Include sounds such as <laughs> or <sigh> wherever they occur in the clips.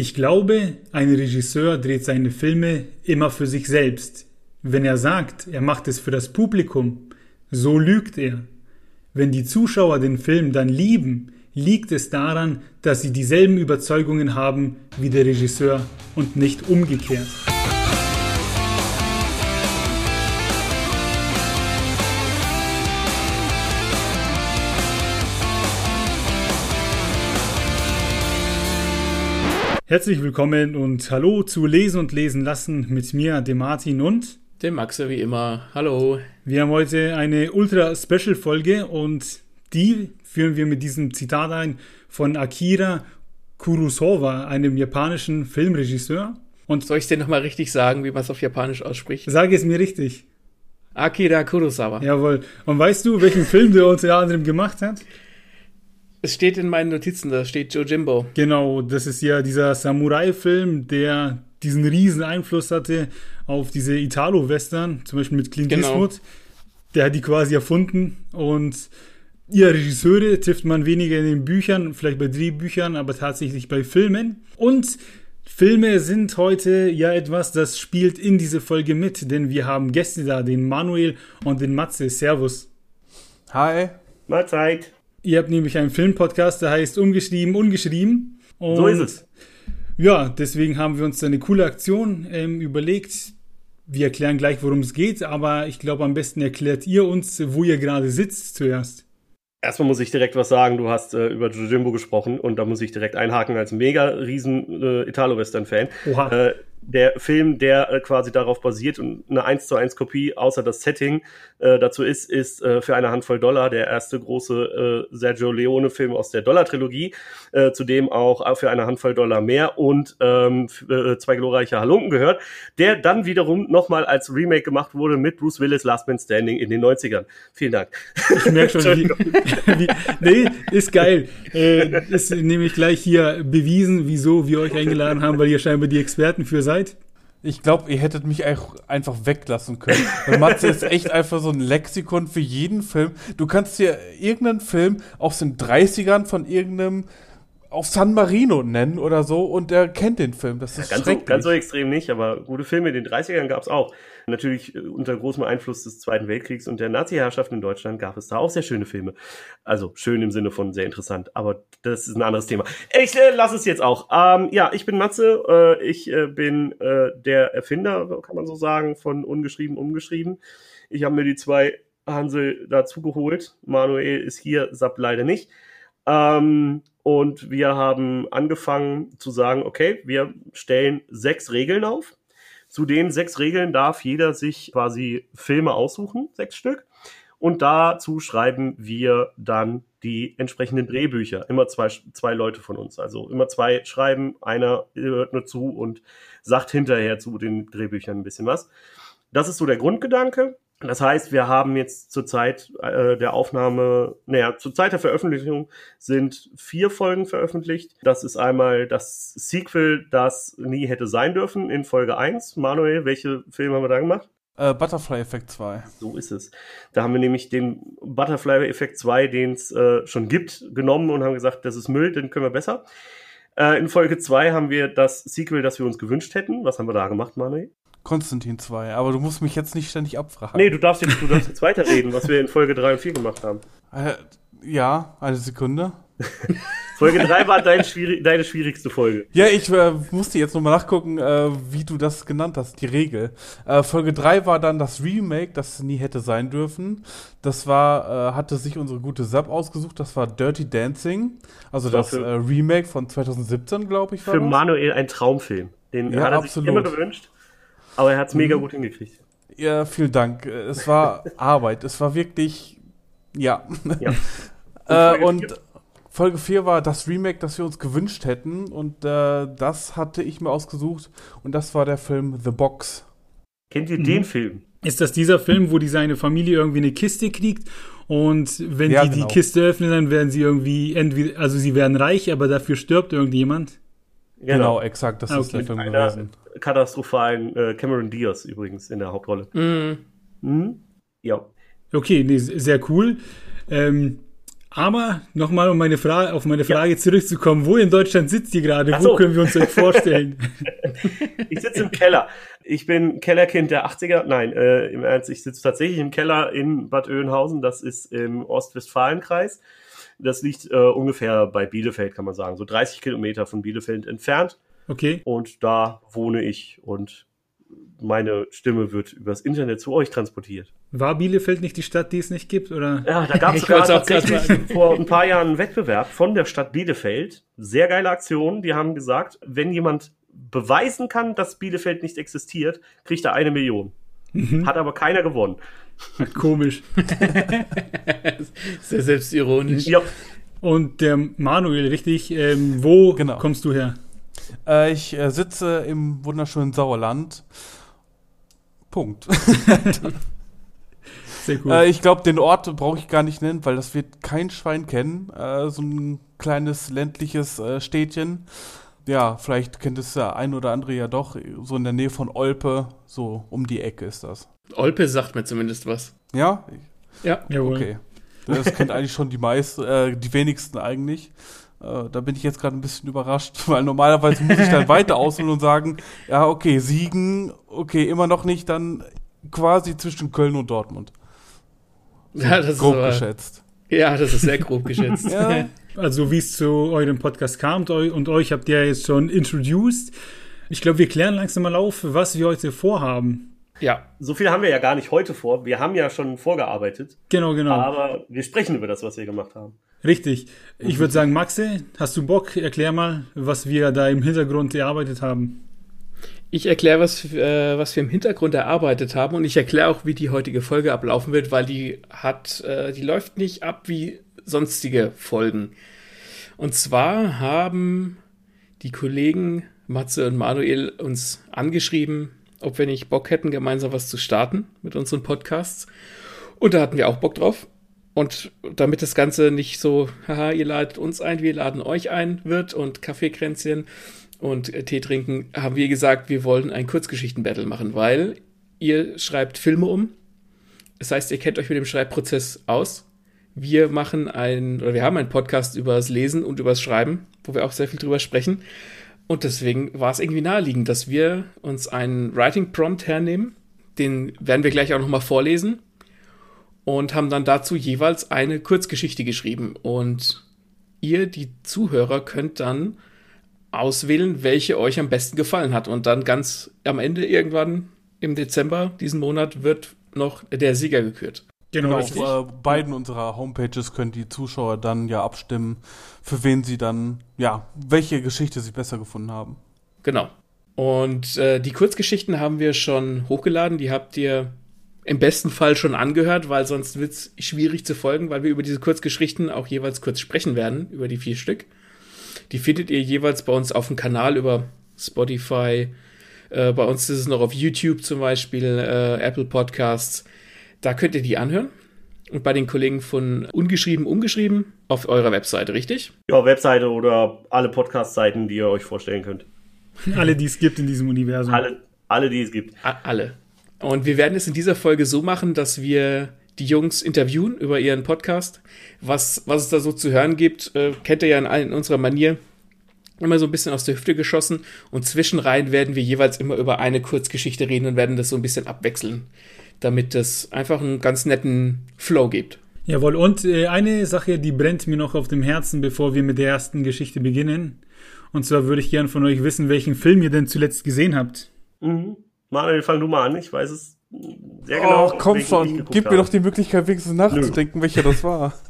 Ich glaube, ein Regisseur dreht seine Filme immer für sich selbst. Wenn er sagt, er macht es für das Publikum, so lügt er. Wenn die Zuschauer den Film dann lieben, liegt es daran, dass sie dieselben Überzeugungen haben wie der Regisseur und nicht umgekehrt. Herzlich willkommen und hallo zu Lesen und Lesen lassen mit mir, dem Martin und dem Maxe wie immer. Hallo. Wir haben heute eine ultra Special Folge und die führen wir mit diesem Zitat ein von Akira Kurosawa, einem japanischen Filmregisseur. Und soll ich es dir nochmal richtig sagen, wie man es auf Japanisch ausspricht? Sage es mir richtig. Akira Kurosawa. Jawohl. Und weißt du, welchen Film der unter anderem gemacht hat? Es steht in meinen Notizen, da steht Jojimbo. Genau, das ist ja dieser Samurai-Film, der diesen riesen Einfluss hatte auf diese Italo-Western, zum Beispiel mit Clint genau. Eastwood. Der hat die quasi erfunden und ja, Regisseure trifft man weniger in den Büchern, vielleicht bei Drehbüchern, aber tatsächlich bei Filmen. Und Filme sind heute ja etwas, das spielt in diese Folge mit, denn wir haben Gäste da, den Manuel und den Matze. Servus. Hi. Mahlzeit. Ihr habt nämlich einen Filmpodcast, der heißt Umgeschrieben, Ungeschrieben. Und so ist es. Ja, deswegen haben wir uns eine coole Aktion ähm, überlegt. Wir erklären gleich, worum es geht, aber ich glaube, am besten erklärt ihr uns, wo ihr gerade sitzt zuerst. Erstmal muss ich direkt was sagen. Du hast äh, über Jojimbo gesprochen und da muss ich direkt einhaken als mega riesen äh, Italo-Western-Fan. Äh, der Film, der äh, quasi darauf basiert und eine 1 zu 1 Kopie, außer das Setting äh, dazu ist, ist äh, für eine Handvoll Dollar der erste große äh, Sergio Leone-Film aus der Dollar-Trilogie, äh, zudem auch für eine Handvoll Dollar mehr und ähm, äh, zwei glorreiche Halunken gehört, der dann wiederum nochmal als Remake gemacht wurde mit Bruce Willis Last Man Standing in den 90ern. Vielen Dank. Ich merke schon, wie, wie, nee, ist geil. Äh, ist nämlich gleich hier bewiesen, wieso wir euch eingeladen haben, weil ihr scheinbar die Experten für seid. Ich glaube, ihr hättet mich einfach weglassen können. <laughs> Weil Matze ist echt einfach so ein Lexikon für jeden Film. Du kannst dir irgendeinen Film aus den 30ern von irgendeinem auf San Marino nennen oder so und er kennt den Film. Das ist ja, ganz, so, ganz so extrem nicht, aber gute Filme in den 30ern gab es auch. Natürlich äh, unter großem Einfluss des Zweiten Weltkriegs und der Nazi-Herrschaft in Deutschland gab es da auch sehr schöne Filme. Also schön im Sinne von sehr interessant, aber das ist ein anderes Thema. Ich äh, lasse es jetzt auch. Ähm, ja, ich bin Matze, äh, ich äh, bin äh, der Erfinder, kann man so sagen, von Ungeschrieben, Umgeschrieben. Ich habe mir die zwei Hansel dazu geholt. Manuel ist hier, Sapp leider nicht. Ähm, und wir haben angefangen zu sagen, okay, wir stellen sechs Regeln auf. Zu den sechs Regeln darf jeder sich quasi Filme aussuchen, sechs Stück. Und dazu schreiben wir dann die entsprechenden Drehbücher. Immer zwei, zwei Leute von uns. Also immer zwei schreiben, einer hört nur zu und sagt hinterher zu den Drehbüchern ein bisschen was. Das ist so der Grundgedanke. Das heißt, wir haben jetzt zur Zeit äh, der Aufnahme, naja, zur Zeit der Veröffentlichung sind vier Folgen veröffentlicht. Das ist einmal das Sequel, das nie hätte sein dürfen in Folge 1. Manuel, welche Filme haben wir da gemacht? Äh, Butterfly Effect 2. So ist es. Da haben wir nämlich den Butterfly Effect 2, den es äh, schon gibt, genommen und haben gesagt, das ist Müll, den können wir besser. Äh, in Folge 2 haben wir das Sequel, das wir uns gewünscht hätten. Was haben wir da gemacht, Manuel? Konstantin 2, aber du musst mich jetzt nicht ständig abfragen. Nee, du darfst jetzt, du darfst jetzt weiterreden, was wir in Folge 3 und 4 gemacht haben. Äh, ja, eine Sekunde. <laughs> Folge 3 war dein schwierig, deine schwierigste Folge. Ja, ich äh, musste jetzt nochmal nachgucken, äh, wie du das genannt hast, die Regel. Äh, Folge 3 war dann das Remake, das nie hätte sein dürfen. Das war, äh, hatte sich unsere gute Sub ausgesucht, das war Dirty Dancing. Also das, das äh, Remake von 2017, glaube ich. War für das. Manuel ein Traumfilm. Den ja, hat er absolut. sich immer gewünscht. Aber er hat es mega mhm. gut hingekriegt. Ja, vielen Dank. Es war <laughs> Arbeit. Es war wirklich, ja. ja. <laughs> Und, äh, und Folge 4 war das Remake, das wir uns gewünscht hätten. Und äh, das hatte ich mir ausgesucht. Und das war der Film The Box. Kennt ihr mhm. den Film? Ist das dieser Film, wo die seine Familie irgendwie eine Kiste kriegt und wenn ja, die genau. die Kiste öffnen, dann werden sie irgendwie entweder, also sie werden reich, aber dafür stirbt irgendjemand? Genau, genau exakt, das okay. ist der Film gewesen. Katastrophalen äh, Cameron Diaz übrigens in der Hauptrolle. Mhm. Mhm. Ja. Okay, nee, sehr cool. Ähm, Aber nochmal, um meine Frage, auf meine Frage ja. zurückzukommen, wo in Deutschland sitzt ihr gerade? So. Wo können wir uns euch <laughs> vorstellen? ich sitze im Keller. Ich bin Kellerkind der 80er. Nein, äh, im Ernst, ich sitze tatsächlich im Keller in Bad Oeynhausen. Das ist im Ostwestfalenkreis. Das liegt äh, ungefähr bei Bielefeld, kann man sagen. So 30 Kilometer von Bielefeld entfernt. Okay. Und da wohne ich und meine Stimme wird übers Internet zu euch transportiert. War Bielefeld nicht die Stadt, die es nicht gibt, oder? Ja, da gab es <laughs> sogar tatsächlich vor ein paar Jahren einen Wettbewerb von der Stadt Bielefeld. Sehr geile Aktion. Die haben gesagt, wenn jemand beweisen kann, dass Bielefeld nicht existiert, kriegt er eine Million. Mhm. Hat aber keiner gewonnen. Komisch. <laughs> <laughs> Sehr selbstironisch. Ja. Und der Manuel, richtig, ähm, wo genau. kommst du her? Äh, ich äh, sitze im wunderschönen Sauerland. Punkt. <laughs> Sehr cool. Äh, ich glaube, den Ort brauche ich gar nicht nennen, weil das wird kein Schwein kennen. Äh, so ein kleines ländliches äh, Städtchen. Ja, vielleicht kennt es der ein oder andere ja doch. So in der Nähe von Olpe, so um die Ecke ist das. Olpe sagt mir zumindest was. Ja? Ja. Jawohl. Okay. Das kennt eigentlich schon die meisten, äh, die wenigsten eigentlich. Äh, da bin ich jetzt gerade ein bisschen überrascht, <laughs> weil normalerweise muss ich dann weiter ausholen und sagen, ja, okay, Siegen, okay, immer noch nicht, dann quasi zwischen Köln und Dortmund. So ja, das grob ist aber, geschätzt. Ja, das ist sehr grob geschätzt. <laughs> ja. Also wie es zu eurem Podcast kam und euch habt ihr jetzt schon introduced. Ich glaube, wir klären langsam mal auf, was wir heute vorhaben. Ja. So viel haben wir ja gar nicht heute vor. Wir haben ja schon vorgearbeitet. Genau, genau. Aber wir sprechen über das, was wir gemacht haben. Richtig. Ich mhm. würde sagen, Maxe, hast du Bock? Erklär mal, was wir da im Hintergrund erarbeitet haben. Ich erkläre, was, äh, was wir im Hintergrund erarbeitet haben und ich erkläre auch, wie die heutige Folge ablaufen wird, weil die hat, äh, die läuft nicht ab wie sonstige Folgen. Und zwar haben die Kollegen Matze und Manuel uns angeschrieben, ob wir nicht Bock hätten, gemeinsam was zu starten mit unseren Podcasts. Und da hatten wir auch Bock drauf. Und damit das Ganze nicht so, haha, ihr ladet uns ein, wir laden euch ein wird und Kaffeekränzchen und äh, Tee trinken, haben wir gesagt, wir wollen ein Kurzgeschichten-Battle machen, weil ihr schreibt Filme um. Das heißt, ihr kennt euch mit dem Schreibprozess aus. Wir machen ein, oder wir haben einen Podcast über das Lesen und über das Schreiben, wo wir auch sehr viel drüber sprechen. Und deswegen war es irgendwie naheliegend, dass wir uns einen Writing Prompt hernehmen. Den werden wir gleich auch nochmal vorlesen und haben dann dazu jeweils eine Kurzgeschichte geschrieben. Und ihr, die Zuhörer, könnt dann auswählen, welche euch am besten gefallen hat. Und dann ganz am Ende irgendwann im Dezember diesen Monat wird noch der Sieger gekürt. Genau, genau auf äh, beiden unserer Homepages können die Zuschauer dann ja abstimmen, für wen sie dann, ja, welche Geschichte sie besser gefunden haben. Genau. Und äh, die Kurzgeschichten haben wir schon hochgeladen, die habt ihr im besten Fall schon angehört, weil sonst wird es schwierig zu folgen, weil wir über diese Kurzgeschichten auch jeweils kurz sprechen werden, über die vier Stück. Die findet ihr jeweils bei uns auf dem Kanal über Spotify. Äh, bei uns ist es noch auf YouTube zum Beispiel, äh, Apple Podcasts. Da könnt ihr die anhören. Und bei den Kollegen von Ungeschrieben, Umgeschrieben auf eurer Webseite, richtig? Ja, Webseite oder alle Podcast-Seiten, die ihr euch vorstellen könnt. Alle, die es gibt in diesem Universum. Alle, alle die es gibt. A alle. Und wir werden es in dieser Folge so machen, dass wir die Jungs interviewen über ihren Podcast. Was, was es da so zu hören gibt, äh, kennt ihr ja in, in unserer Manier. Immer so ein bisschen aus der Hüfte geschossen. Und zwischenrein werden wir jeweils immer über eine Kurzgeschichte reden und werden das so ein bisschen abwechseln, damit es einfach einen ganz netten Flow gibt. Jawohl, und äh, eine Sache, die brennt mir noch auf dem Herzen, bevor wir mit der ersten Geschichte beginnen. Und zwar würde ich gern von euch wissen, welchen Film ihr denn zuletzt gesehen habt. Mhm. Manuel, fang du mal an. Ich weiß es sehr genau. Oh, komm schon. Gib habe. mir doch die Möglichkeit, wenigstens nachzudenken, welcher das war. <laughs>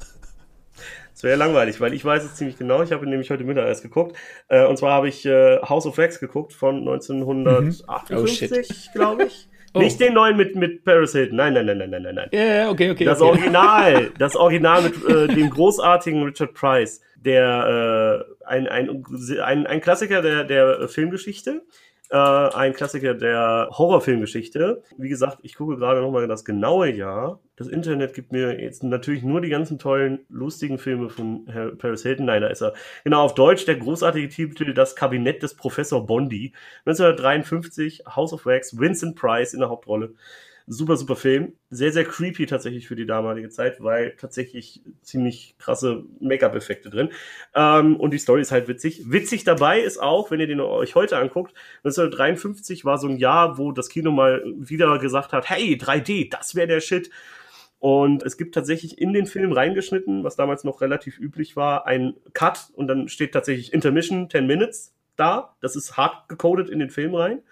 Das wäre langweilig, weil ich weiß es ziemlich genau. Ich habe ihn nämlich heute Mittag erst geguckt. Äh, und zwar habe ich äh, House of Wax geguckt von 1958, mhm. oh, glaube ich. <laughs> Oh. Nicht den neuen mit, mit Paris Hilton. Nein, nein, nein, nein, nein, nein. Ja, yeah, okay, okay. Das okay. Original. <laughs> das Original mit äh, dem großartigen Richard Price. Der, äh, ein, ein, ein, ein Klassiker der, der Filmgeschichte äh, ein Klassiker der Horrorfilmgeschichte. Wie gesagt, ich gucke gerade nochmal das genaue Jahr. Das Internet gibt mir jetzt natürlich nur die ganzen tollen, lustigen Filme von Herr Paris Hilton. Nein, da ist er. Genau, auf Deutsch der großartige Titel Das Kabinett des Professor Bondi. 1953, House of Wax, Vincent Price in der Hauptrolle. Super, super Film. Sehr, sehr creepy tatsächlich für die damalige Zeit, weil tatsächlich ziemlich krasse Make-up-Effekte drin. Ähm, und die Story ist halt witzig. Witzig dabei ist auch, wenn ihr den euch heute anguckt, 1953 war so ein Jahr, wo das Kino mal wieder gesagt hat, hey, 3D, das wäre der Shit. Und es gibt tatsächlich in den Film reingeschnitten, was damals noch relativ üblich war, ein Cut und dann steht tatsächlich Intermission 10 Minutes da. Das ist hart gecodet in den Film rein.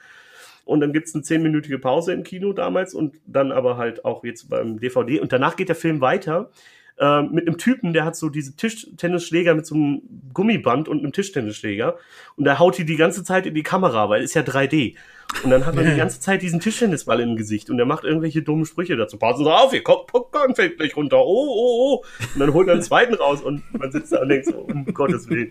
Und dann gibt's eine zehnminütige Pause im Kino damals und dann aber halt auch jetzt beim DVD. Und danach geht der Film weiter äh, mit einem Typen, der hat so diese Tischtennisschläger mit so einem Gummiband und einem Tischtennisschläger. Und der haut die die ganze Zeit in die Kamera, weil ist ja 3D. Und dann hat er die <laughs> ganze Zeit diesen Tischtennisball im Gesicht und er macht irgendwelche dummen Sprüche dazu. Passen Sie auf, ihr Popcorn fällt gleich runter. Oh, oh, oh. Und dann holt er einen zweiten raus und man sitzt da und denkt so, um <laughs> Gottes Willen.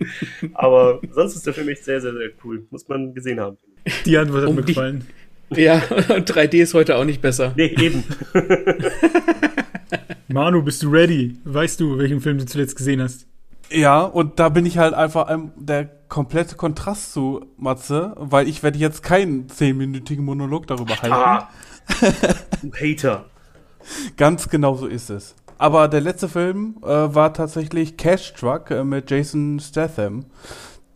Aber sonst ist der Film echt sehr, sehr, sehr cool. Muss man gesehen haben. Die Antwort hat um mir gefallen. Ja, <laughs> 3D ist heute auch nicht besser. Nee, eben. Manu, bist du ready? Weißt du, welchen Film du zuletzt gesehen hast? Ja, und da bin ich halt einfach ein, der komplette Kontrast zu Matze, weil ich werde jetzt keinen zehnminütigen Monolog darüber halten. Ah, du Hater. <laughs> Ganz genau so ist es. Aber der letzte Film äh, war tatsächlich Cash Truck äh, mit Jason Statham,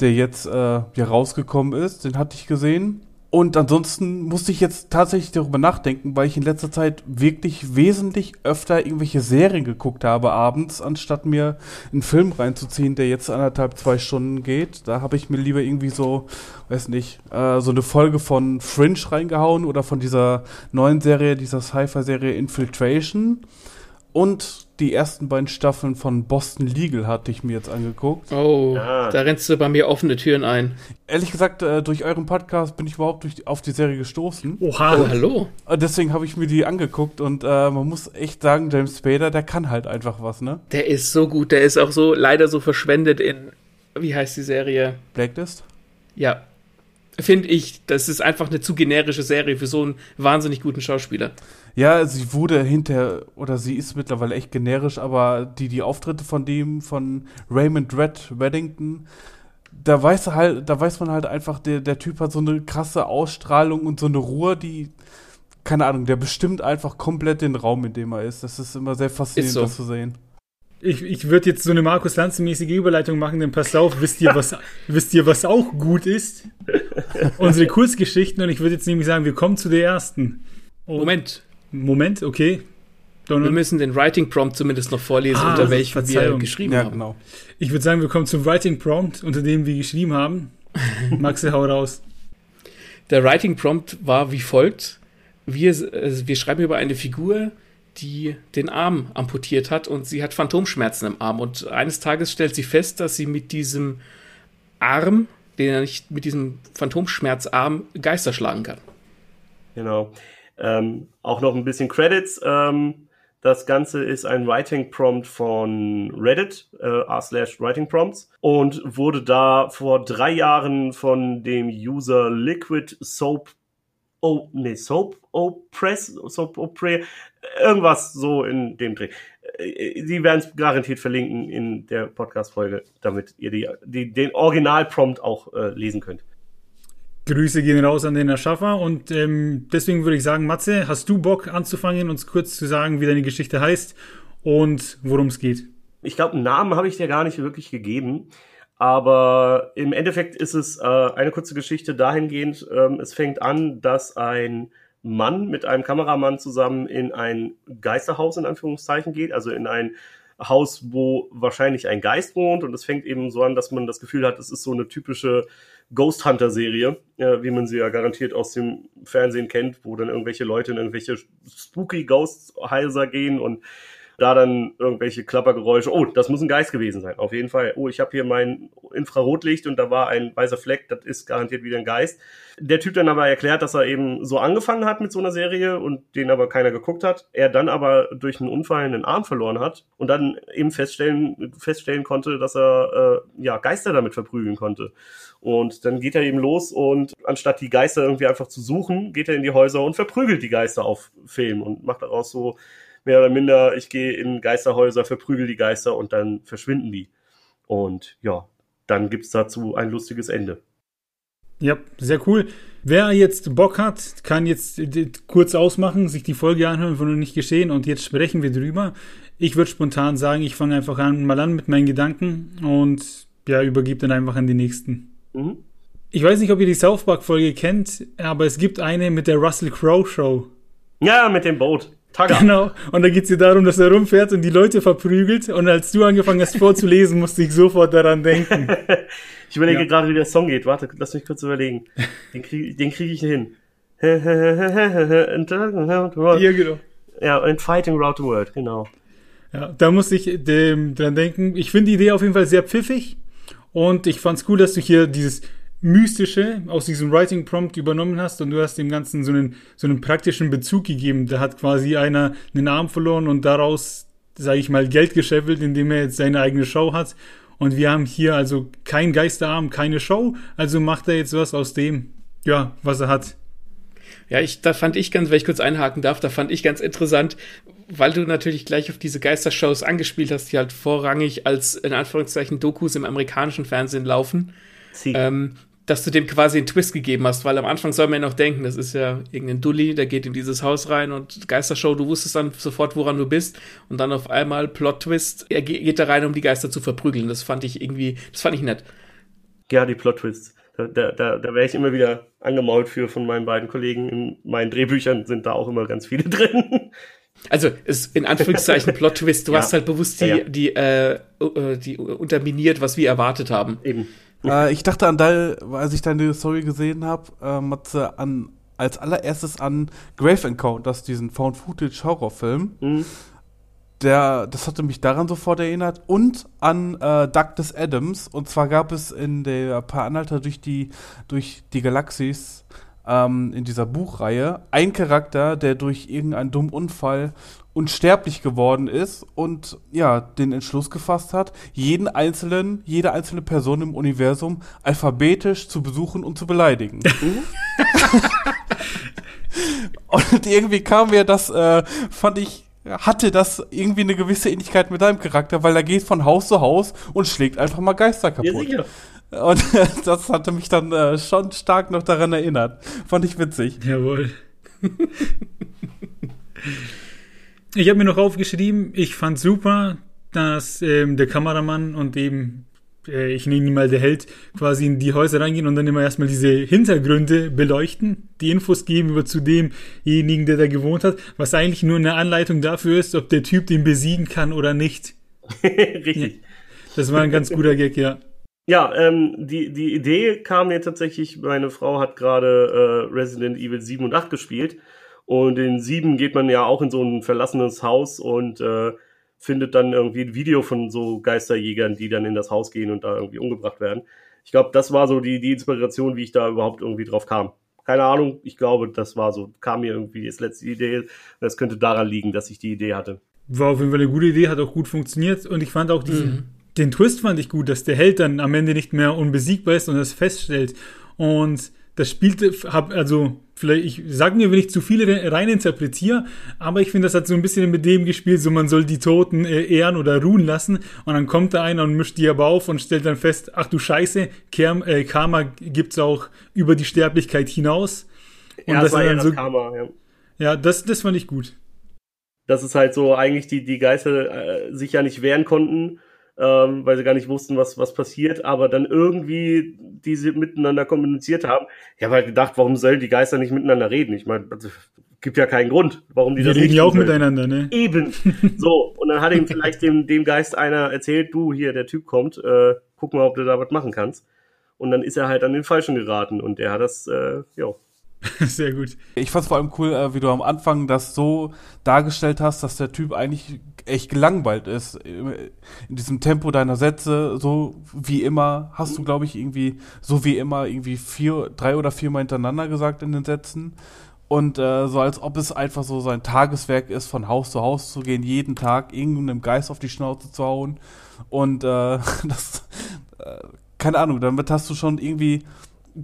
der jetzt äh, hier rausgekommen ist. Den hatte ich gesehen. Und ansonsten musste ich jetzt tatsächlich darüber nachdenken, weil ich in letzter Zeit wirklich wesentlich öfter irgendwelche Serien geguckt habe abends, anstatt mir einen Film reinzuziehen, der jetzt anderthalb, zwei Stunden geht. Da habe ich mir lieber irgendwie so, weiß nicht, äh, so eine Folge von Fringe reingehauen oder von dieser neuen Serie, dieser Sci-Fi-Serie Infiltration. Und die ersten beiden Staffeln von Boston Legal hatte ich mir jetzt angeguckt. Oh, ja. da rennst du bei mir offene Türen ein. Ehrlich gesagt, äh, durch euren Podcast bin ich überhaupt durch, auf die Serie gestoßen. Oha. Oh, hallo. Äh, deswegen habe ich mir die angeguckt und äh, man muss echt sagen, James Spader, der kann halt einfach was, ne? Der ist so gut, der ist auch so leider so verschwendet in, wie heißt die Serie? Blacklist? Ja. Finde ich, das ist einfach eine zu generische Serie für so einen wahnsinnig guten Schauspieler. Ja, sie wurde hinter, oder sie ist mittlerweile echt generisch, aber die, die Auftritte von dem, von Raymond Red Weddington, da weiß halt, da weiß man halt einfach, der, der Typ hat so eine krasse Ausstrahlung und so eine Ruhe, die, keine Ahnung, der bestimmt einfach komplett den Raum, in dem er ist. Das ist immer sehr faszinierend, so. das zu sehen. Ich, ich würde jetzt so eine Markus Lanze-mäßige Überleitung machen, denn pass auf, wisst ihr, was, <laughs> wisst ihr, was auch gut ist? <laughs> Unsere Kurzgeschichten und ich würde jetzt nämlich sagen, wir kommen zu der ersten. Und Moment, Moment, okay. Donald. Wir müssen den Writing Prompt zumindest noch vorlesen, ah, unter welchem wir geschrieben ja, haben. Genau. Ich würde sagen, wir kommen zum Writing Prompt, unter dem wir geschrieben haben. <laughs> Maxe, hau raus. Der Writing Prompt war wie folgt. Wir, also wir schreiben über eine Figur, die den Arm amputiert hat und sie hat Phantomschmerzen im Arm. Und eines Tages stellt sie fest, dass sie mit diesem Arm, den er nicht mit diesem Phantomschmerzarm Geister schlagen kann. Genau. Ähm, auch noch ein bisschen Credits. Ähm, das Ganze ist ein Writing Prompt von Reddit, äh, r slash Writing Prompts, und wurde da vor drei Jahren von dem User Liquid Soap Oh, nee, Soap Opress, Soap Opre, irgendwas so in dem Dreh. Äh, die werden es garantiert verlinken in der Podcast-Folge, damit ihr die, die, den Original-Prompt auch äh, lesen könnt. Grüße gehen raus an den Erschaffer und ähm, deswegen würde ich sagen, Matze, hast du Bock anzufangen, uns kurz zu sagen, wie deine Geschichte heißt und worum es geht? Ich glaube, einen Namen habe ich dir gar nicht wirklich gegeben, aber im Endeffekt ist es äh, eine kurze Geschichte dahingehend, ähm, es fängt an, dass ein Mann mit einem Kameramann zusammen in ein Geisterhaus in Anführungszeichen geht, also in ein Haus, wo wahrscheinlich ein Geist wohnt und es fängt eben so an, dass man das Gefühl hat, es ist so eine typische Ghost Hunter Serie, äh, wie man sie ja garantiert aus dem Fernsehen kennt, wo dann irgendwelche Leute in irgendwelche spooky Ghost Häuser gehen und da dann irgendwelche Klappergeräusche. Oh, das muss ein Geist gewesen sein. Auf jeden Fall. Oh, ich habe hier mein Infrarotlicht und da war ein weißer Fleck. Das ist garantiert wieder ein Geist. Der Typ dann aber erklärt, dass er eben so angefangen hat mit so einer Serie und den aber keiner geguckt hat. Er dann aber durch einen Unfall einen Arm verloren hat und dann eben feststellen, feststellen konnte, dass er äh, ja Geister damit verprügeln konnte. Und dann geht er eben los und anstatt die Geister irgendwie einfach zu suchen, geht er in die Häuser und verprügelt die Geister auf Film und macht daraus so mehr oder minder, ich gehe in Geisterhäuser, verprügel die Geister und dann verschwinden die. Und ja, dann gibt es dazu ein lustiges Ende. Ja, sehr cool. Wer jetzt Bock hat, kann jetzt kurz ausmachen, sich die Folge anhören, von nicht geschehen und jetzt sprechen wir drüber. Ich würde spontan sagen, ich fange einfach an, mal an mit meinen Gedanken und ja, übergebe dann einfach an die nächsten. Mhm. Ich weiß nicht, ob ihr die South Park-Folge kennt, aber es gibt eine mit der Russell Crowe Show. Ja, mit dem Boot. Taga. Genau. Und da geht es ja darum, dass er rumfährt und die Leute verprügelt. Und als du angefangen hast vorzulesen, musste ich sofort daran denken. ich überlege ja. gerade, wie der Song geht. Warte, lass mich kurz überlegen. Den kriege krieg ich hin. ja, genau. Ja, und Fighting Round the World, genau. Ja, da musste ich dem, dran denken. Ich finde die Idee auf jeden Fall sehr pfiffig. Und ich fand es cool, dass du hier dieses Mystische aus diesem Writing Prompt übernommen hast und du hast dem Ganzen so einen, so einen praktischen Bezug gegeben. Da hat quasi einer einen Arm verloren und daraus, sage ich mal, Geld gescheffelt, indem er jetzt seine eigene Show hat. Und wir haben hier also kein Geisterarm, keine Show. Also macht er jetzt was aus dem, ja, was er hat. Ja, ich, da fand ich ganz, wenn ich kurz einhaken darf, da fand ich ganz interessant, weil du natürlich gleich auf diese Geistershows angespielt hast, die halt vorrangig als in Anführungszeichen Dokus im amerikanischen Fernsehen laufen. Ähm, dass du dem quasi einen Twist gegeben hast, weil am Anfang soll man ja noch denken, das ist ja irgendein Dulli, der geht in dieses Haus rein und Geistershow, du wusstest dann sofort, woran du bist und dann auf einmal Plot-Twist, er geht da rein, um die Geister zu verprügeln. Das fand ich irgendwie, das fand ich nett. Ja, die Plot-Twists. Da, da, da, da wäre ich immer wieder angemault für von meinen beiden Kollegen. In meinen Drehbüchern sind da auch immer ganz viele <laughs> drin. Also ist in Anführungszeichen <laughs> Plot-Twist, du ja. hast halt bewusst die, ja, ja. die, äh, äh, die unterminiert, was wir erwartet haben. Eben äh, ich dachte an dein, als ich deine Story gesehen habe, äh, Matze, an als allererstes an Grave Encounters, diesen Found-Footage-Horrorfilm. Mhm. Der, das hatte mich daran sofort erinnert und an äh, Douglas Adams. Und zwar gab es in der Paar Anhalter durch die, durch die Galaxis ähm, in dieser Buchreihe ein Charakter, der durch irgendeinen dummen Unfall unsterblich geworden ist und ja, den Entschluss gefasst hat, jeden einzelnen, jede einzelne Person im Universum alphabetisch zu besuchen und zu beleidigen. <laughs> und irgendwie kam mir das, äh, fand ich, hatte das irgendwie eine gewisse Ähnlichkeit mit deinem Charakter, weil er geht von Haus zu Haus und schlägt einfach mal Geister kaputt. Ja, und <laughs> das hatte mich dann äh, schon stark noch daran erinnert. Fand ich witzig. Jawohl. Ich habe mir noch aufgeschrieben, ich fand super, dass ähm, der Kameramann und eben, äh, ich nenne ihn mal der Held, quasi in die Häuser reingehen und dann immer erstmal diese Hintergründe beleuchten, die Infos geben über zu demjenigen, der da gewohnt hat, was eigentlich nur eine Anleitung dafür ist, ob der Typ den besiegen kann oder nicht. <laughs> Richtig. Ja, das war ein ganz guter Gag, ja. Ja, ähm, die, die Idee kam mir tatsächlich, meine Frau hat gerade äh, Resident Evil 7 und 8 gespielt und in sieben geht man ja auch in so ein verlassenes Haus und äh, findet dann irgendwie ein Video von so Geisterjägern, die dann in das Haus gehen und da irgendwie umgebracht werden. Ich glaube, das war so die, die Inspiration, wie ich da überhaupt irgendwie drauf kam. Keine Ahnung, ich glaube, das war so, kam mir irgendwie als letzte Idee. Das könnte daran liegen, dass ich die Idee hatte. War auf jeden Fall eine gute Idee, hat auch gut funktioniert und ich fand auch diesen, mhm. Den Twist fand ich gut, dass der Held dann am Ende nicht mehr unbesiegbar ist und das feststellt. Und das spielte, hab, also vielleicht, ich sag mir, wenn ich zu viele rein interpretiere, aber ich finde, das hat so ein bisschen mit dem gespielt, so man soll die Toten äh, ehren oder ruhen lassen und dann kommt da einer und mischt die aber auf und stellt dann fest, ach du Scheiße, Kerm, äh, Karma gibt's auch über die Sterblichkeit hinaus. Und ja, das, war ja das so, Karma, ja. Ja, das, das fand ich gut. Das ist halt so, eigentlich die, die Geister äh, sich ja nicht wehren konnten ähm, weil sie gar nicht wussten, was, was passiert, aber dann irgendwie diese miteinander kommuniziert haben. Ich habe halt gedacht, warum sollen die Geister nicht miteinander reden? Ich meine, also, gibt ja keinen Grund, warum die Wir das reden nicht ja auch sollen. miteinander, ne? Eben. <laughs> So, und dann hat ihm vielleicht dem, dem Geist einer erzählt, du, hier, der Typ kommt, äh, guck mal, ob du da was machen kannst. Und dann ist er halt an den Falschen geraten und der hat das, äh, ja, <laughs> Sehr gut. Ich fand vor allem cool, äh, wie du am Anfang das so dargestellt hast, dass der Typ eigentlich echt gelangweilt ist. In diesem Tempo deiner Sätze, so wie immer, hast du, glaube ich, irgendwie, so wie immer, irgendwie vier, drei oder viermal hintereinander gesagt in den Sätzen. Und äh, so als ob es einfach so sein Tageswerk ist, von Haus zu Haus zu gehen, jeden Tag irgendeinem Geist auf die Schnauze zu hauen. Und äh, <laughs> das, äh, keine Ahnung, damit hast du schon irgendwie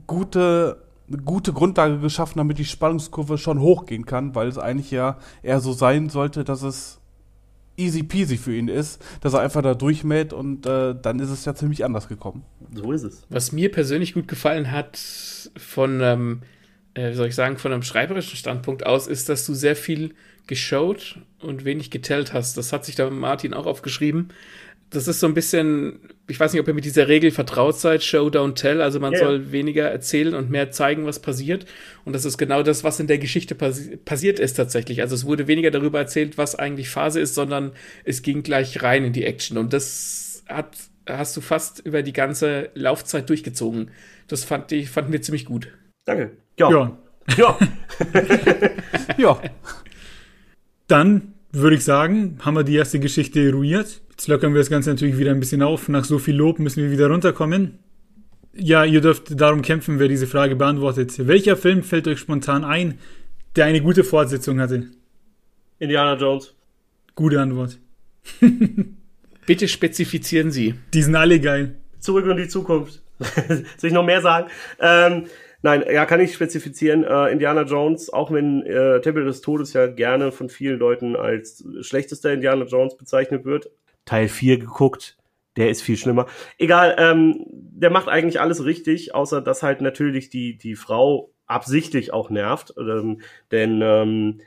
gute eine gute Grundlage geschaffen, damit die Spannungskurve schon hochgehen kann, weil es eigentlich ja eher so sein sollte, dass es easy peasy für ihn ist, dass er einfach da durchmäht und äh, dann ist es ja ziemlich anders gekommen. So ist es. Was mir persönlich gut gefallen hat von, ähm, äh, wie soll ich sagen, von einem schreiberischen Standpunkt aus, ist, dass du sehr viel geshowt und wenig getellt hast. Das hat sich da Martin auch aufgeschrieben. Das ist so ein bisschen, ich weiß nicht, ob ihr mit dieser Regel vertraut seid, Show, don't tell. Also man yeah. soll weniger erzählen und mehr zeigen, was passiert. Und das ist genau das, was in der Geschichte passi passiert ist tatsächlich. Also es wurde weniger darüber erzählt, was eigentlich Phase ist, sondern es ging gleich rein in die Action. Und das hat, hast du fast über die ganze Laufzeit durchgezogen. Das fand ich, fanden wir ziemlich gut. Danke. Ja. Ja. Ja. <laughs> ja. Dann würde ich sagen, haben wir die erste Geschichte eruiert. Jetzt lockern wir das Ganze natürlich wieder ein bisschen auf. Nach so viel Lob müssen wir wieder runterkommen. Ja, ihr dürft darum kämpfen, wer diese Frage beantwortet. Welcher Film fällt euch spontan ein, der eine gute Fortsetzung hatte? Indiana Jones. Gute Antwort. <laughs> Bitte spezifizieren Sie. Die sind alle geil. Zurück in die Zukunft. <laughs> Soll ich noch mehr sagen? Ähm, Nein, ja, kann ich spezifizieren. Äh, Indiana Jones, auch wenn äh, Tempel des Todes ja gerne von vielen Leuten als schlechtester Indiana Jones bezeichnet wird. Teil 4 geguckt, der ist viel schlimmer. Egal, ähm, der macht eigentlich alles richtig, außer dass halt natürlich die, die Frau absichtlich auch nervt. Ähm, denn, ähm,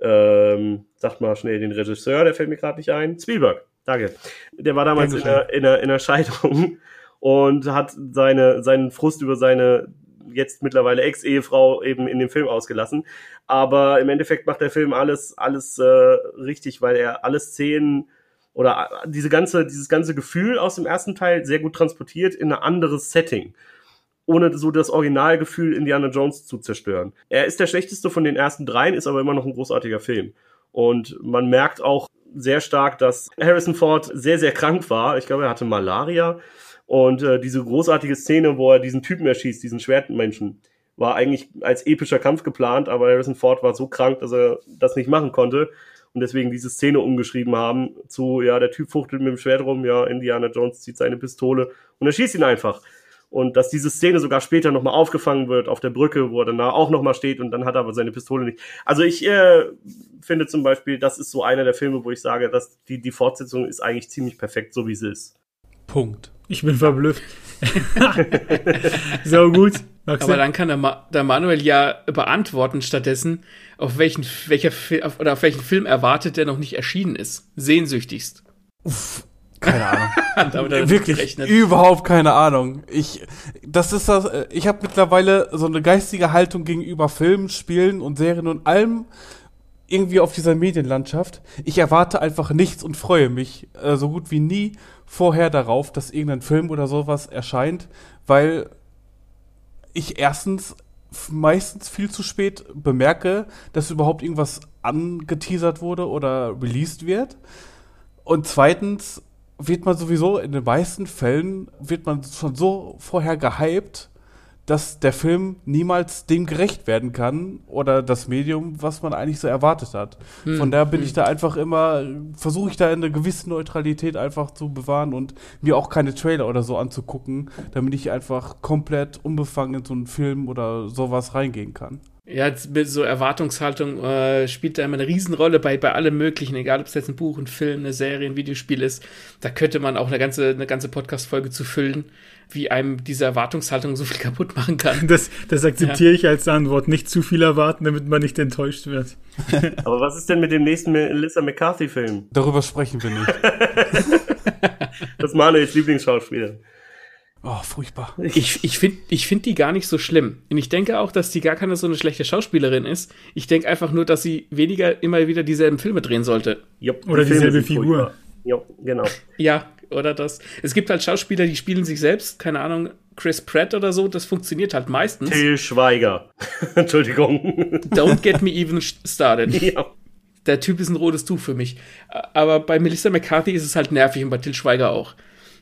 ähm, sagt mal schnell den Regisseur, der fällt mir gerade nicht ein. Spielberg, danke. Der war damals in einer, in, einer, in einer Scheidung <laughs> und hat seine, seinen Frust über seine jetzt mittlerweile Ex-Ehefrau eben in dem Film ausgelassen. Aber im Endeffekt macht der Film alles, alles äh, richtig, weil er alle Szenen oder äh, diese ganze, dieses ganze Gefühl aus dem ersten Teil sehr gut transportiert in ein anderes Setting. Ohne so das Originalgefühl Indiana Jones zu zerstören. Er ist der schlechteste von den ersten dreien, ist aber immer noch ein großartiger Film. Und man merkt auch sehr stark, dass Harrison Ford sehr, sehr krank war. Ich glaube, er hatte Malaria und äh, diese großartige Szene, wo er diesen Typen erschießt, diesen Schwertmenschen, war eigentlich als epischer Kampf geplant, aber Harrison Ford war so krank, dass er das nicht machen konnte und deswegen diese Szene umgeschrieben haben zu, ja, der Typ fuchtelt mit dem Schwert rum, ja, Indiana Jones zieht seine Pistole und er schießt ihn einfach. Und dass diese Szene sogar später nochmal aufgefangen wird auf der Brücke, wo er danach auch nochmal steht und dann hat er aber seine Pistole nicht. Also ich äh, finde zum Beispiel, das ist so einer der Filme, wo ich sage, dass die, die Fortsetzung ist eigentlich ziemlich perfekt, so wie sie ist. Punkt. Ich bin verblüfft. <laughs> so gut. Aber dann kann der, Ma der, Manuel ja beantworten stattdessen, auf welchen, welcher auf, oder auf welchen Film erwartet, der noch nicht erschienen ist. Sehnsüchtigst. Uff, keine Ahnung. <laughs> Wirklich gerechnet. überhaupt keine Ahnung. Ich, das ist das. Ich habe mittlerweile so eine geistige Haltung gegenüber Filmen, Spielen und Serien und allem irgendwie auf dieser Medienlandschaft. Ich erwarte einfach nichts und freue mich äh, so gut wie nie vorher darauf, dass irgendein Film oder sowas erscheint, weil ich erstens meistens viel zu spät bemerke, dass überhaupt irgendwas angeteasert wurde oder released wird. Und zweitens wird man sowieso in den meisten Fällen wird man schon so vorher gehypt, dass der Film niemals dem gerecht werden kann oder das Medium, was man eigentlich so erwartet hat. Hm. Von daher bin hm. ich da einfach immer, versuche ich da eine gewisse Neutralität einfach zu bewahren und mir auch keine Trailer oder so anzugucken, damit ich einfach komplett unbefangen in so einen Film oder sowas reingehen kann. Ja, so Erwartungshaltung äh, spielt da immer eine Riesenrolle bei, bei allem Möglichen, egal ob es jetzt ein Buch, ein Film, eine Serie, ein Videospiel ist. Da könnte man auch eine ganze, eine ganze Podcast-Folge zu füllen wie einem diese Erwartungshaltung so viel <laughs> kaputt machen kann. Das, das akzeptiere ja. ich als Antwort. Nicht zu viel erwarten, damit man nicht enttäuscht wird. <laughs> Aber was ist denn mit dem nächsten Melissa McCarthy-Film? Darüber sprechen wir nicht. <laughs> das ist Manuels Lieblingsschauspieler. Oh, furchtbar. Ich, ich finde ich find die gar nicht so schlimm. Und ich denke auch, dass die gar keine so eine schlechte Schauspielerin ist. Ich denke einfach nur, dass sie weniger immer wieder dieselben Filme drehen sollte. Jupp, Oder die dieselbe Figur. Ja, genau. Ja, oder das. Es gibt halt Schauspieler, die spielen sich selbst, keine Ahnung, Chris Pratt oder so, das funktioniert halt meistens. Till Schweiger. <laughs> Entschuldigung. Don't get me even started. <laughs> Ja. Der Typ ist ein rotes Tuch für mich. Aber bei Melissa McCarthy ist es halt nervig und bei Till Schweiger auch.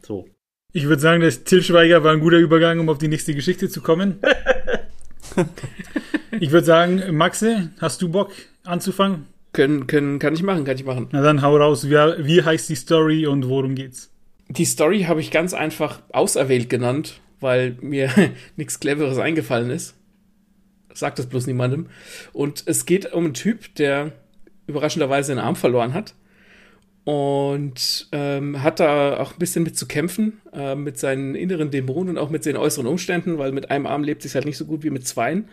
So. Ich würde sagen, dass Till Schweiger war ein guter Übergang, um auf die nächste Geschichte zu kommen. <laughs> ich würde sagen, Maxe, hast du Bock anzufangen? Können, können, kann ich machen, kann ich machen. Na dann hau raus, wie, wie heißt die Story und worum geht's? Die Story habe ich ganz einfach auserwählt genannt, weil mir <laughs> nichts Cleveres eingefallen ist. Sagt das bloß niemandem. Und es geht um einen Typ, der überraschenderweise einen Arm verloren hat. Und ähm, hat da auch ein bisschen mit zu kämpfen, äh, mit seinen inneren Dämonen und auch mit seinen äußeren Umständen, weil mit einem Arm lebt sich halt nicht so gut wie mit zweien.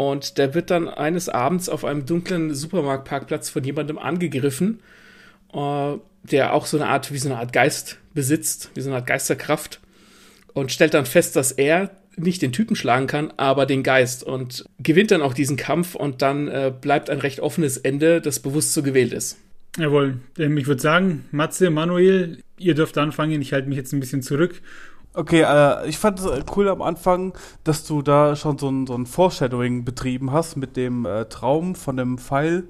Und der wird dann eines Abends auf einem dunklen Supermarktparkplatz von jemandem angegriffen, äh, der auch so eine Art, wie so eine Art Geist besitzt, wie so eine Art Geisterkraft. Und stellt dann fest, dass er nicht den Typen schlagen kann, aber den Geist und gewinnt dann auch diesen Kampf und dann äh, bleibt ein recht offenes Ende, das bewusst so gewählt ist. Jawohl, ähm, ich würde sagen, Matze, Manuel, ihr dürft anfangen, ich halte mich jetzt ein bisschen zurück. Okay, äh, ich fand es äh, cool am Anfang, dass du da schon so ein, so ein Foreshadowing betrieben hast mit dem äh, Traum von dem Pfeil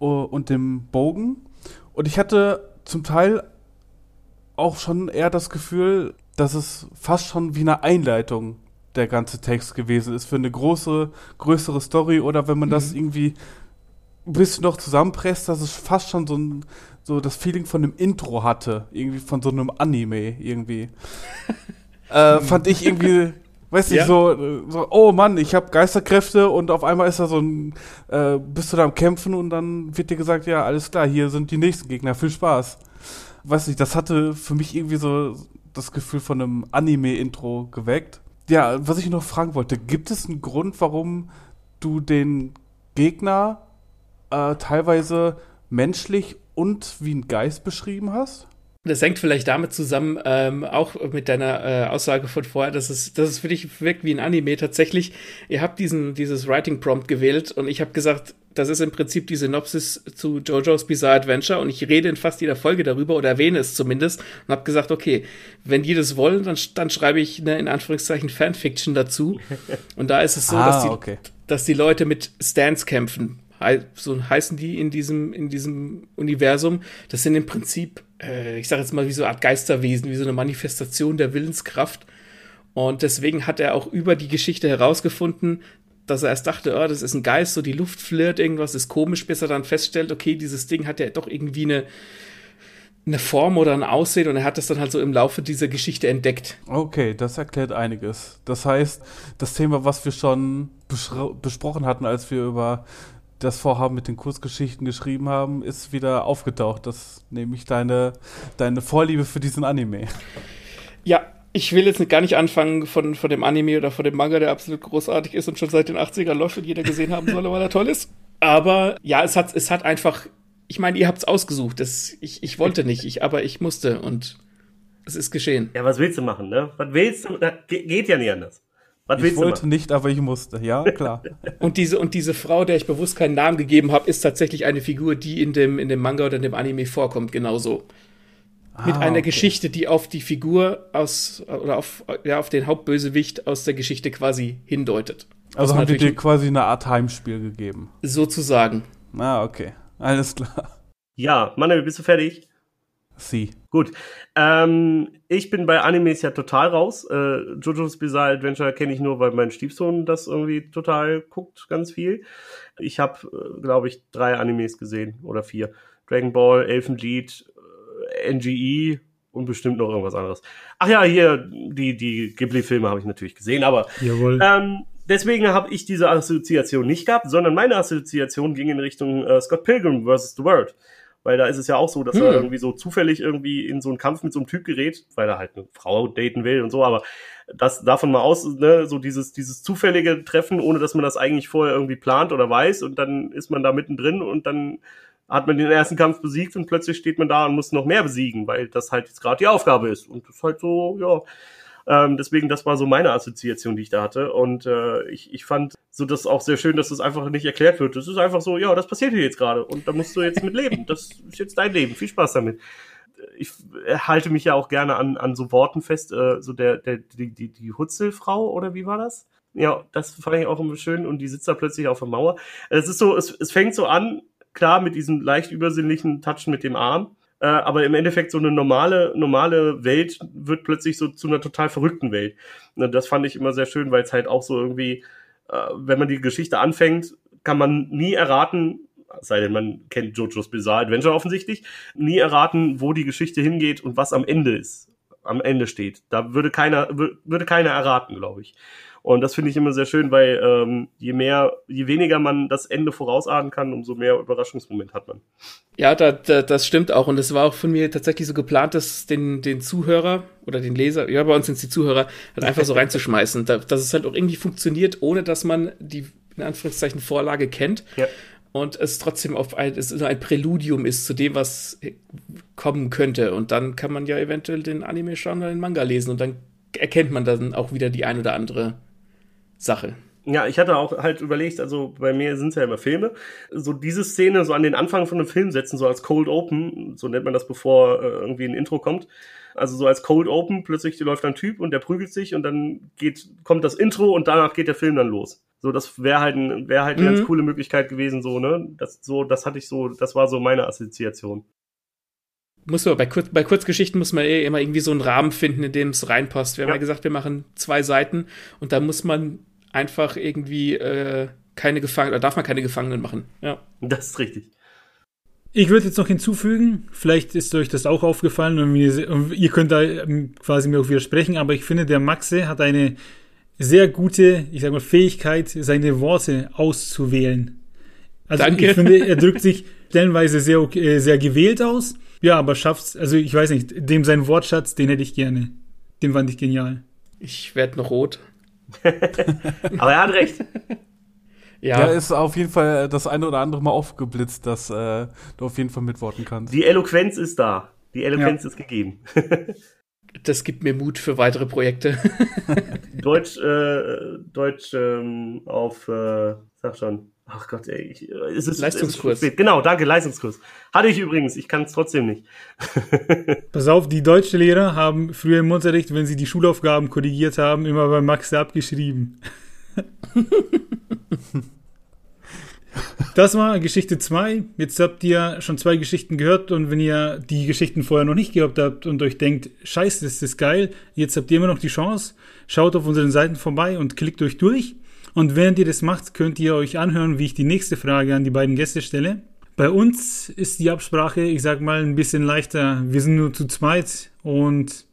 uh, und dem Bogen. Und ich hatte zum Teil auch schon eher das Gefühl, dass es fast schon wie eine Einleitung der ganze Text gewesen ist für eine große, größere Story oder wenn man mhm. das irgendwie ein bisschen noch zusammenpresst, dass es fast schon so ein, so das Feeling von einem Intro hatte, irgendwie von so einem Anime irgendwie. <laughs> äh, fand ich irgendwie, weiß nicht, ja. so, so, oh Mann, ich habe Geisterkräfte und auf einmal ist da so ein, äh, bist du da am Kämpfen und dann wird dir gesagt, ja, alles klar, hier sind die nächsten Gegner, viel Spaß. Weiß nicht, das hatte für mich irgendwie so das Gefühl von einem Anime-Intro geweckt. Ja, was ich noch fragen wollte, gibt es einen Grund, warum du den Gegner äh, teilweise menschlich und wie ein Geist beschrieben hast? Das hängt vielleicht damit zusammen, ähm, auch mit deiner äh, Aussage von vorher, dass es, dass es für dich wirkt wie ein Anime. Tatsächlich, ihr habt diesen, dieses Writing Prompt gewählt und ich habe gesagt, das ist im Prinzip die Synopsis zu JoJo's Bizarre Adventure und ich rede in fast jeder Folge darüber oder erwähne es zumindest und habe gesagt, okay, wenn die das wollen, dann, dann schreibe ich eine in Anführungszeichen Fanfiction dazu. Und da ist es so, <laughs> ah, dass, die, okay. dass die Leute mit Stands kämpfen so heißen die in diesem, in diesem Universum. Das sind im Prinzip, äh, ich sage jetzt mal, wie so eine Art Geisterwesen, wie so eine Manifestation der Willenskraft. Und deswegen hat er auch über die Geschichte herausgefunden, dass er erst dachte, oh, das ist ein Geist, so die Luft flirrt, irgendwas ist komisch, bis er dann feststellt, okay, dieses Ding hat ja doch irgendwie eine, eine Form oder ein Aussehen und er hat das dann halt so im Laufe dieser Geschichte entdeckt. Okay, das erklärt einiges. Das heißt, das Thema, was wir schon besprochen hatten, als wir über das Vorhaben mit den Kurzgeschichten geschrieben haben, ist wieder aufgetaucht. Das nämlich deine, deine Vorliebe für diesen Anime. Ja, ich will jetzt gar nicht anfangen von, von dem Anime oder von dem Manga, der absolut großartig ist und schon seit den 80ern läuft und jeder gesehen haben soll, weil er toll ist. Aber ja, es hat, es hat einfach, ich meine, ihr habt es ausgesucht. Das, ich, ich wollte nicht, ich, aber ich musste und es ist geschehen. Ja, was willst du machen, ne? Was willst du? Das geht ja nicht anders. Was ich wollte nicht, aber ich musste. Ja, klar. <laughs> und diese und diese Frau, der ich bewusst keinen Namen gegeben habe, ist tatsächlich eine Figur, die in dem in dem Manga oder in dem Anime vorkommt, genauso. Ah, Mit einer okay. Geschichte, die auf die Figur aus oder auf ja auf den Hauptbösewicht aus der Geschichte quasi hindeutet. Also haben die dir quasi eine Art Heimspiel gegeben. Sozusagen. Ah, okay. Alles klar. Ja, Manuel, bist du fertig? Sie. Gut. Ähm, ich bin bei Animes ja total raus. Äh, JoJo's Bizarre Adventure kenne ich nur, weil mein Stiefsohn das irgendwie total guckt, ganz viel. Ich habe, äh, glaube ich, drei Animes gesehen oder vier. Dragon Ball, Elfenlied, äh, NGE und bestimmt noch irgendwas anderes. Ach ja, hier, die, die Ghibli-Filme habe ich natürlich gesehen, aber Jawohl. Ähm, deswegen habe ich diese Assoziation nicht gehabt, sondern meine Assoziation ging in Richtung äh, Scott Pilgrim vs. The World. Weil da ist es ja auch so, dass hm. er irgendwie so zufällig irgendwie in so einen Kampf mit so einem Typ gerät, weil er halt eine Frau daten will und so, aber das davon mal aus, ne, so dieses, dieses zufällige Treffen, ohne dass man das eigentlich vorher irgendwie plant oder weiß und dann ist man da mittendrin und dann hat man den ersten Kampf besiegt und plötzlich steht man da und muss noch mehr besiegen, weil das halt jetzt gerade die Aufgabe ist. Und das ist halt so, ja, ähm, deswegen, das war so meine Assoziation, die ich da hatte. Und äh, ich, ich fand so das auch sehr schön, dass das einfach nicht erklärt wird. Das ist einfach so, ja, das passiert hier jetzt gerade und da musst du jetzt mit leben. Das ist jetzt dein Leben. Viel Spaß damit. Ich halte mich ja auch gerne an, an so Worten fest, äh, so der, der, die, die, die Hutzelfrau oder wie war das? Ja, das fand ich auch immer schön und die sitzt da plötzlich auf der Mauer. Es ist so, es, es fängt so an, klar, mit diesem leicht übersinnlichen Touchen mit dem Arm äh, aber im Endeffekt so eine normale, normale Welt wird plötzlich so zu einer total verrückten Welt. Und das fand ich immer sehr schön, weil es halt auch so irgendwie, äh, wenn man die Geschichte anfängt, kann man nie erraten, sei denn man kennt JoJo's Bizarre Adventure offensichtlich, nie erraten, wo die Geschichte hingeht und was am Ende ist, am Ende steht. Da würde keiner, würde keiner erraten, glaube ich. Und das finde ich immer sehr schön, weil ähm, je mehr, je weniger man das Ende vorausahnen kann, umso mehr Überraschungsmoment hat man. Ja, da, da, das stimmt auch. Und es war auch von mir tatsächlich so geplant, dass den, den Zuhörer oder den Leser, ja, bei uns sind es die Zuhörer, halt einfach so <laughs> reinzuschmeißen. Da, dass es halt auch irgendwie funktioniert, ohne dass man die in Anführungszeichen Vorlage kennt. Ja. Und es trotzdem auf ein, es ein Präludium ist zu dem, was kommen könnte. Und dann kann man ja eventuell den Anime schauen oder den Manga lesen und dann erkennt man dann auch wieder die ein oder andere Sache. Ja, ich hatte auch halt überlegt, also bei mir sind es ja immer Filme, so diese Szene so an den Anfang von einem Film setzen, so als Cold Open, so nennt man das, bevor äh, irgendwie ein Intro kommt. Also so als Cold Open, plötzlich läuft ein Typ und der prügelt sich und dann geht, kommt das Intro und danach geht der Film dann los. So, das wäre halt, ein, wäre halt eine mhm. ganz coole Möglichkeit gewesen, so, ne? Das, so, das hatte ich so, das war so meine Assoziation muss man bei, Kur bei Kurzgeschichten muss man eh immer irgendwie so einen Rahmen finden, in dem es reinpasst. Wir haben ja gesagt, wir machen zwei Seiten und da muss man einfach irgendwie äh, keine Gefangenen, oder darf man keine Gefangenen machen. Ja. Das ist richtig. Ich würde jetzt noch hinzufügen, vielleicht ist euch das auch aufgefallen und ihr könnt da ähm, quasi mir auch widersprechen, aber ich finde, der Maxe hat eine sehr gute, ich sag mal, Fähigkeit, seine Worte auszuwählen. Also Danke. ich finde, er drückt sich stellenweise sehr, äh, sehr gewählt aus ja, aber schafft's, also ich weiß nicht, dem sein Wortschatz, den hätte ich gerne. Den fand ich genial. Ich werde noch rot. <laughs> aber er hat recht. Ja. ja, ist auf jeden Fall das eine oder andere Mal aufgeblitzt, dass äh, du auf jeden Fall mitworten kannst. Die Eloquenz ist da. Die Eloquenz ja. ist gegeben. <laughs> das gibt mir Mut für weitere Projekte. <laughs> Deutsch, äh, Deutsch ähm, auf, äh, sag schon, Ach Gott, ey, ich, äh, ist es Leistungskurs. Ist genau, danke, Leistungskurs. Hatte ich übrigens, ich kann es trotzdem nicht. <laughs> Pass auf, die deutsche Lehrer haben früher im Unterricht, wenn sie die Schulaufgaben korrigiert haben, immer bei Max abgeschrieben. <laughs> das war Geschichte 2. Jetzt habt ihr schon zwei Geschichten gehört und wenn ihr die Geschichten vorher noch nicht gehabt habt und euch denkt, scheiße, ist das geil, jetzt habt ihr immer noch die Chance, schaut auf unseren Seiten vorbei und klickt euch durch. Und während ihr das macht, könnt ihr euch anhören, wie ich die nächste Frage an die beiden Gäste stelle. Bei uns ist die Absprache, ich sag mal, ein bisschen leichter. Wir sind nur zu zweit und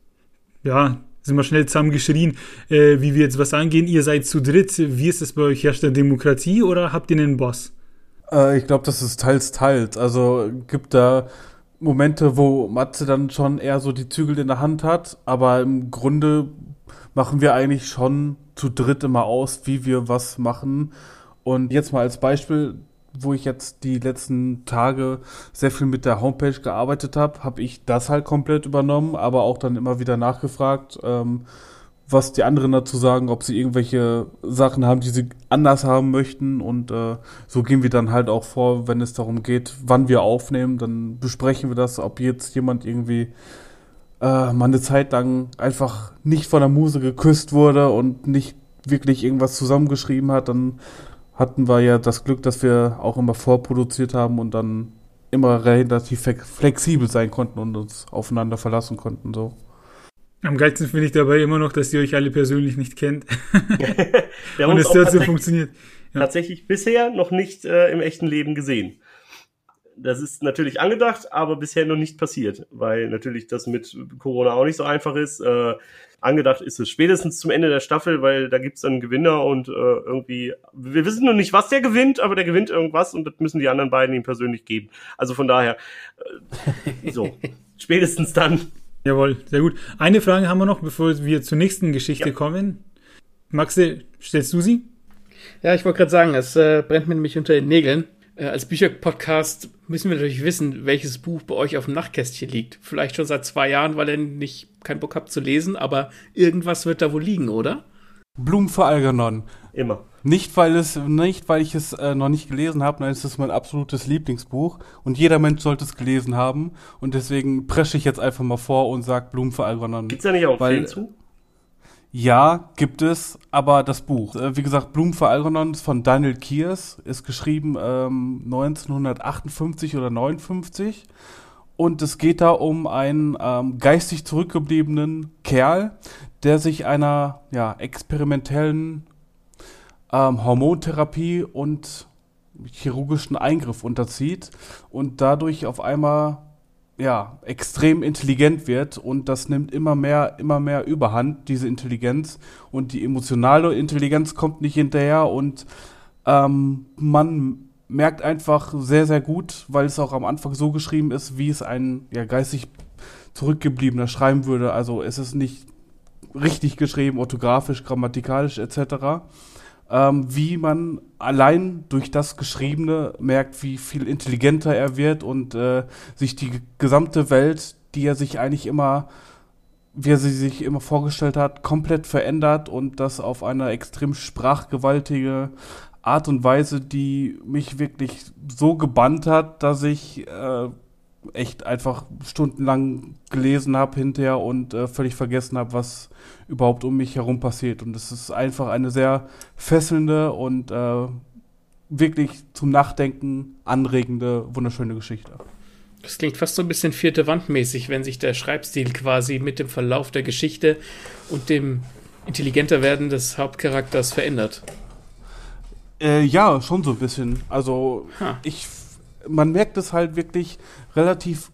ja, sind wir schnell zusammengeschrien, äh, wie wir jetzt was angehen. Ihr seid zu dritt. Wie ist es bei euch? Herrscht da Demokratie oder habt ihr einen Boss? Äh, ich glaube, das ist teils, teils. Also gibt da Momente, wo Matze dann schon eher so die Zügel in der Hand hat, aber im Grunde machen wir eigentlich schon zu dritt immer aus, wie wir was machen. Und jetzt mal als Beispiel, wo ich jetzt die letzten Tage sehr viel mit der Homepage gearbeitet habe, habe ich das halt komplett übernommen, aber auch dann immer wieder nachgefragt, ähm, was die anderen dazu sagen, ob sie irgendwelche Sachen haben, die sie anders haben möchten. Und äh, so gehen wir dann halt auch vor, wenn es darum geht, wann wir aufnehmen. Dann besprechen wir das, ob jetzt jemand irgendwie äh, mal eine Zeit lang einfach nicht von der Muse geküsst wurde und nicht wirklich irgendwas zusammengeschrieben hat, dann hatten wir ja das Glück, dass wir auch immer vorproduziert haben und dann immer relativ flexibel sein konnten und uns aufeinander verlassen konnten. So. Am geilsten finde ich dabei immer noch, dass ihr euch alle persönlich nicht kennt. <laughs> und es trotzdem funktioniert. Ja. Tatsächlich bisher noch nicht äh, im echten Leben gesehen das ist natürlich angedacht, aber bisher noch nicht passiert, weil natürlich das mit Corona auch nicht so einfach ist. Äh, angedacht ist es spätestens zum Ende der Staffel, weil da gibt's dann einen Gewinner und äh, irgendwie, wir wissen noch nicht, was der gewinnt, aber der gewinnt irgendwas und das müssen die anderen beiden ihm persönlich geben. Also von daher, äh, so, <laughs> spätestens dann. Jawohl, sehr gut. Eine Frage haben wir noch, bevor wir zur nächsten Geschichte ja. kommen. Maxe, stellst du sie? Ja, ich wollte gerade sagen, es äh, brennt mir nämlich unter den Nägeln als Bücherpodcast müssen wir natürlich wissen, welches Buch bei euch auf dem Nachtkästchen liegt. Vielleicht schon seit zwei Jahren, weil ihr nicht keinen Bock habt zu lesen, aber irgendwas wird da wohl liegen, oder? Blumen für Algernon. Immer. Nicht, weil es, nicht, weil ich es äh, noch nicht gelesen habe, nein, es ist mein absolutes Lieblingsbuch und jeder Mensch sollte es gelesen haben und deswegen presche ich jetzt einfach mal vor und sage Blumen für Algernon. Gibt's da nicht auch einen Film zu? Ja, gibt es, aber das Buch, äh, wie gesagt, Blumen für Algernon von Daniel Kiers, ist geschrieben ähm, 1958 oder 59 und es geht da um einen ähm, geistig zurückgebliebenen Kerl, der sich einer ja, experimentellen ähm, Hormontherapie und chirurgischen Eingriff unterzieht und dadurch auf einmal ja, extrem intelligent wird und das nimmt immer mehr, immer mehr Überhand, diese Intelligenz und die emotionale Intelligenz kommt nicht hinterher und ähm, man merkt einfach sehr, sehr gut, weil es auch am Anfang so geschrieben ist, wie es ein ja, geistig zurückgebliebener schreiben würde. Also es ist nicht richtig geschrieben, orthografisch, grammatikalisch etc. ähm, wie man allein durch das Geschriebene merkt, wie viel intelligenter er wird und äh, sich die gesamte Welt, die er sich eigentlich immer, wie er sie sich immer vorgestellt hat, komplett verändert und das auf eine extrem sprachgewaltige Art und Weise, die mich wirklich so gebannt hat, dass ich äh, echt einfach stundenlang gelesen habe hinterher und äh, völlig vergessen habe, was überhaupt um mich herum passiert. Und es ist einfach eine sehr fesselnde und äh, wirklich zum Nachdenken anregende, wunderschöne Geschichte. Das klingt fast so ein bisschen vierte Wandmäßig, wenn sich der Schreibstil quasi mit dem Verlauf der Geschichte und dem intelligenter werden des Hauptcharakters verändert. Äh, ja, schon so ein bisschen. Also ha. ich, man merkt es halt wirklich relativ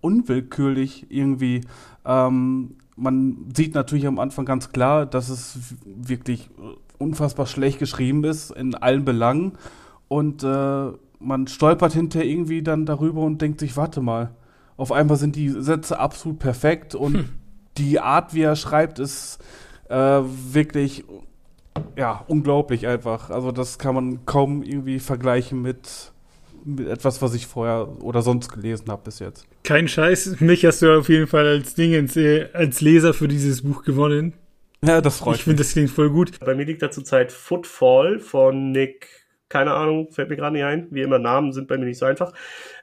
unwillkürlich irgendwie. Ähm, man sieht natürlich am Anfang ganz klar, dass es wirklich unfassbar schlecht geschrieben ist in allen Belangen und äh, man stolpert hinterher irgendwie dann darüber und denkt sich, warte mal, auf einmal sind die Sätze absolut perfekt und hm. die Art, wie er schreibt, ist äh, wirklich ja, unglaublich einfach. Also das kann man kaum irgendwie vergleichen mit, mit etwas, was ich vorher oder sonst gelesen habe bis jetzt. Kein Scheiß, mich hast du auf jeden Fall als Ding äh, als Leser für dieses Buch gewonnen. Ja, das freut mich. Ich finde, das klingt voll gut. Bei mir liegt da zurzeit Footfall von Nick keine Ahnung, fällt mir gerade nicht ein. Wie immer, Namen sind bei mir nicht so einfach.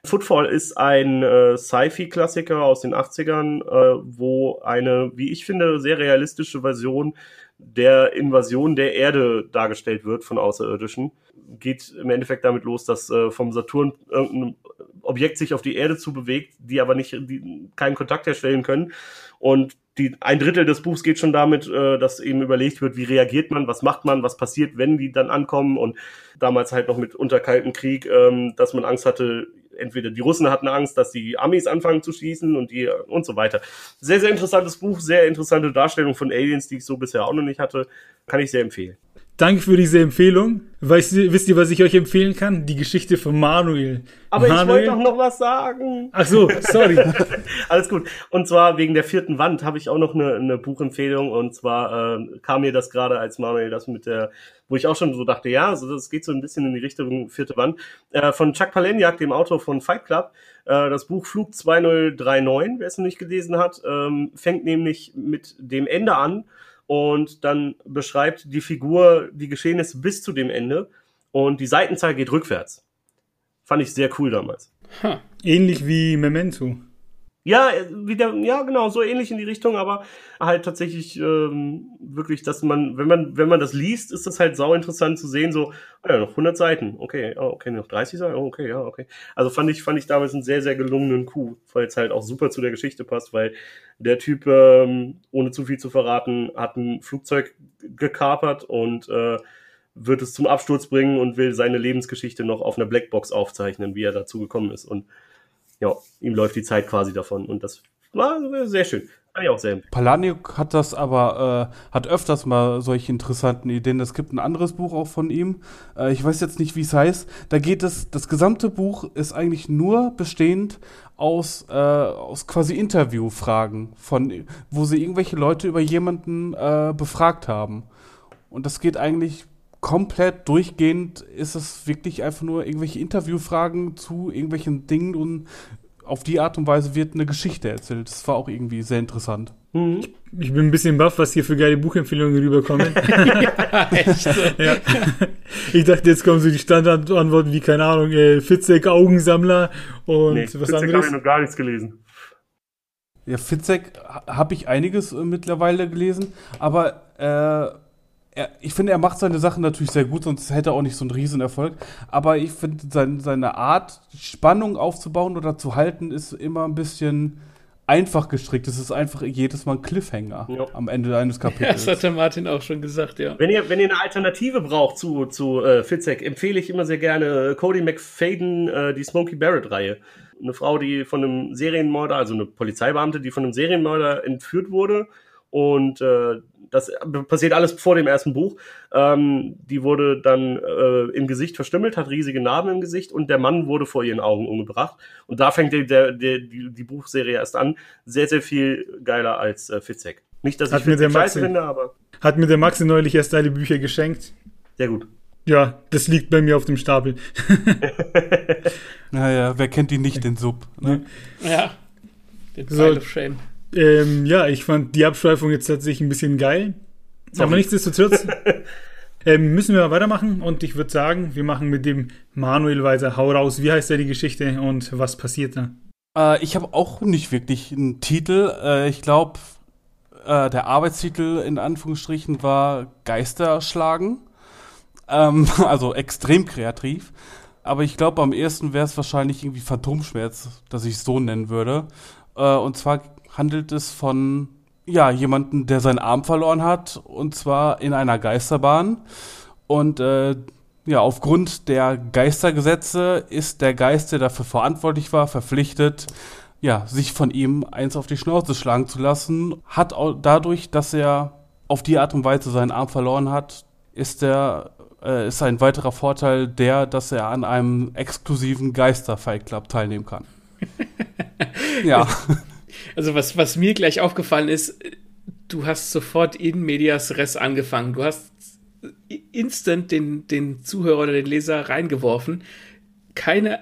Footfall ist ein äh, Sci-Fi-Klassiker aus den 80ern, äh, wo eine, wie ich finde, sehr realistische Version der Invasion der Erde dargestellt wird von Außerirdischen. Geht im Endeffekt damit los, dass äh, vom Saturn irgendein Objekt sich auf die Erde zu bewegt, die aber nicht die, keinen Kontakt herstellen können. Und die, ein Drittel des Buchs geht schon damit, äh, dass eben überlegt wird, wie reagiert man, was macht man, was passiert, wenn die dann ankommen. Und damals halt noch mit Unterkalten Krieg, ähm, dass man Angst hatte, entweder die Russen hatten Angst, dass die Amis anfangen zu schießen und die und so weiter. Sehr, sehr interessantes Buch, sehr interessante Darstellung von Aliens, die ich so bisher auch noch nicht hatte. Kann ich sehr empfehlen. Danke für diese Empfehlung. Weißt, wisst ihr, was ich euch empfehlen kann? Die Geschichte von Manuel. Aber Manuel. ich wollte doch noch was sagen. Ach so, sorry. <laughs> Alles gut. Und zwar wegen der vierten Wand habe ich auch noch eine, eine Buchempfehlung. Und zwar äh, kam mir das gerade als Manuel das mit der, wo ich auch schon so dachte, ja, also das geht so ein bisschen in die Richtung vierte Wand. Äh, von Chuck Palahniuk, dem Autor von Fight Club. Äh, das Buch Flug 2039, wer es noch nicht gelesen hat, ähm, fängt nämlich mit dem Ende an und dann beschreibt die Figur die Geschehnisse bis zu dem Ende und die Seitenzahl geht rückwärts. Fand ich sehr cool damals. Ha, ähnlich wie Memento. Ja, wieder, ja, genau, so ähnlich in die Richtung, aber halt tatsächlich ähm, wirklich, dass man, wenn man, wenn man das liest, ist das halt sau interessant zu sehen, so, ah ja, noch 100 Seiten, okay, oh, okay, noch 30 Seiten, oh, okay, ja, okay. Also fand ich, fand ich damals einen sehr, sehr gelungenen Coup, weil es halt auch super zu der Geschichte passt, weil der Typ, ähm, ohne zu viel zu verraten, hat ein Flugzeug gekapert und äh, wird es zum Absturz bringen und will seine Lebensgeschichte noch auf einer Blackbox aufzeichnen, wie er dazu gekommen ist. Und ja, ihm läuft die Zeit quasi davon. Und das war sehr schön. Kann ich auch sehr Palaniuk hat das aber, äh, hat öfters mal solche interessanten Ideen. Es gibt ein anderes Buch auch von ihm. Äh, ich weiß jetzt nicht, wie es heißt. Da geht es, das gesamte Buch ist eigentlich nur bestehend aus, äh, aus quasi Interviewfragen, von, wo sie irgendwelche Leute über jemanden äh, befragt haben. Und das geht eigentlich komplett durchgehend ist es wirklich einfach nur irgendwelche Interviewfragen zu irgendwelchen Dingen und auf die Art und Weise wird eine Geschichte erzählt. Das war auch irgendwie sehr interessant. Mhm. Ich bin ein bisschen baff, was hier für geile Buchempfehlungen rüberkommen. <laughs> ja, echt <laughs> ja. Ich dachte, jetzt kommen so die Standardantworten wie, keine Ahnung, äh, Fitzek, Augensammler und nee, was Fitzek anderes. habe ich noch gar nichts gelesen. Ja, Fitzek habe ich einiges äh, mittlerweile gelesen, aber äh, er, ich finde, er macht seine Sachen natürlich sehr gut, sonst hätte er auch nicht so einen Riesenerfolg. Aber ich finde, sein, seine Art, Spannung aufzubauen oder zu halten, ist immer ein bisschen einfach gestrickt. Es ist einfach jedes Mal ein Cliffhanger ja. am Ende eines Kapitels. Ja, das hat der Martin auch schon gesagt, ja. Wenn ihr, wenn ihr eine Alternative braucht zu, zu äh, Fitzek, empfehle ich immer sehr gerne Cody McFadden, äh, die Smokey Barrett-Reihe. Eine Frau, die von einem Serienmörder, also eine Polizeibeamte, die von einem Serienmörder entführt wurde und äh, das passiert alles vor dem ersten Buch. Ähm, die wurde dann äh, im Gesicht verstümmelt, hat riesige Narben im Gesicht und der Mann wurde vor ihren Augen umgebracht. Und da fängt der, der, der, die, die Buchserie erst an. Sehr, sehr viel geiler als äh, Fitzek. Nicht, dass hat ich mir scheiße finde, aber. Hat mir der Maxi neulich erst deine Bücher geschenkt. Sehr gut. Ja, das liegt bei mir auf dem Stapel. <laughs> <laughs> naja, wer kennt ihn nicht, den Sub? Ne? Ja, den Pile so, of Shame. Ähm, ja, ich fand die Abschweifung jetzt tatsächlich ein bisschen geil. Sorry. Aber nichtsdestotrotz <laughs> ähm, müssen wir weitermachen und ich würde sagen, wir machen mit dem Manuel weiter. Hau raus, wie heißt da die Geschichte und was passiert da? Äh, ich habe auch nicht wirklich einen Titel. Äh, ich glaube, äh, der Arbeitstitel in Anführungsstrichen war Geister schlagen. Ähm, <laughs> also extrem kreativ. Aber ich glaube, am ehesten wäre es wahrscheinlich irgendwie Phantomschmerz, dass ich es so nennen würde. Äh, und zwar handelt es von ja, jemanden, der seinen Arm verloren hat, und zwar in einer Geisterbahn. Und äh, ja, aufgrund der Geistergesetze ist der Geist, der dafür verantwortlich war, verpflichtet, ja, sich von ihm eins auf die Schnauze schlagen zu lassen. Hat auch dadurch, dass er auf die Art und Weise seinen Arm verloren hat, ist der äh, ist ein weiterer Vorteil der, dass er an einem exklusiven Geister-Fight Club teilnehmen kann. <laughs> ja. Also was, was mir gleich aufgefallen ist, du hast sofort in medias res angefangen. Du hast instant den, den Zuhörer oder den Leser reingeworfen. Keine,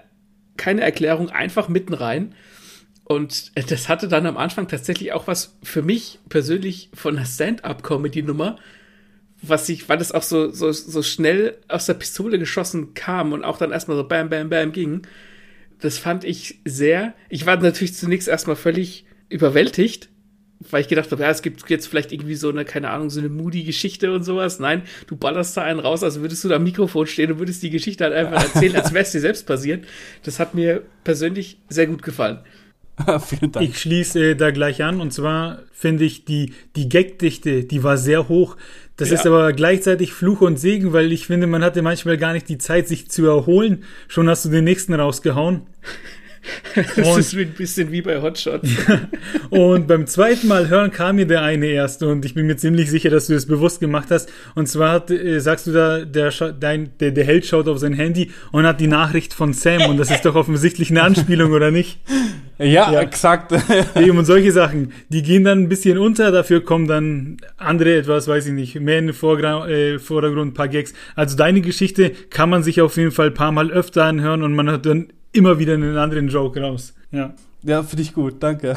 keine Erklärung, einfach mitten rein. Und das hatte dann am Anfang tatsächlich auch was für mich persönlich von einer Stand-up-Comedy-Nummer, was ich, weil das auch so, so, so schnell aus der Pistole geschossen kam und auch dann erstmal so bam, bam, bam ging. Das fand ich sehr. Ich war natürlich zunächst erstmal völlig überwältigt, weil ich gedacht habe, ja, es gibt jetzt vielleicht irgendwie so eine, keine Ahnung, so eine Moody-Geschichte und sowas. Nein, du ballerst da einen raus, als würdest du da am Mikrofon stehen und würdest die Geschichte halt einfach erzählen, als wäre es dir selbst passiert. Das hat mir persönlich sehr gut gefallen. <laughs> Vielen Dank. Ich schließe äh, da gleich an und zwar finde ich die, die Gagdichte, die war sehr hoch. Das ja. ist aber gleichzeitig Fluch und Segen, weil ich finde, man hatte manchmal gar nicht die Zeit, sich zu erholen. Schon hast du den nächsten rausgehauen. <laughs> das und, ist ein bisschen wie bei Hotshot. <laughs> und beim zweiten Mal hören kam mir der eine erst und ich bin mir ziemlich sicher, dass du das bewusst gemacht hast. Und zwar hat, äh, sagst du da, der, dein, der, der Held schaut auf sein Handy und hat die Nachricht von Sam und das ist doch offensichtlich eine Anspielung, oder nicht? Ja, ja. exakt. <laughs> Eben und solche Sachen, die gehen dann ein bisschen unter, dafür kommen dann andere etwas, weiß ich nicht, mehr in den Vorgra äh, Vordergrund, ein paar Gags. Also deine Geschichte kann man sich auf jeden Fall ein paar Mal öfter anhören und man hat dann immer wieder einen anderen Joke raus. Ja. Ja, finde ich gut, danke.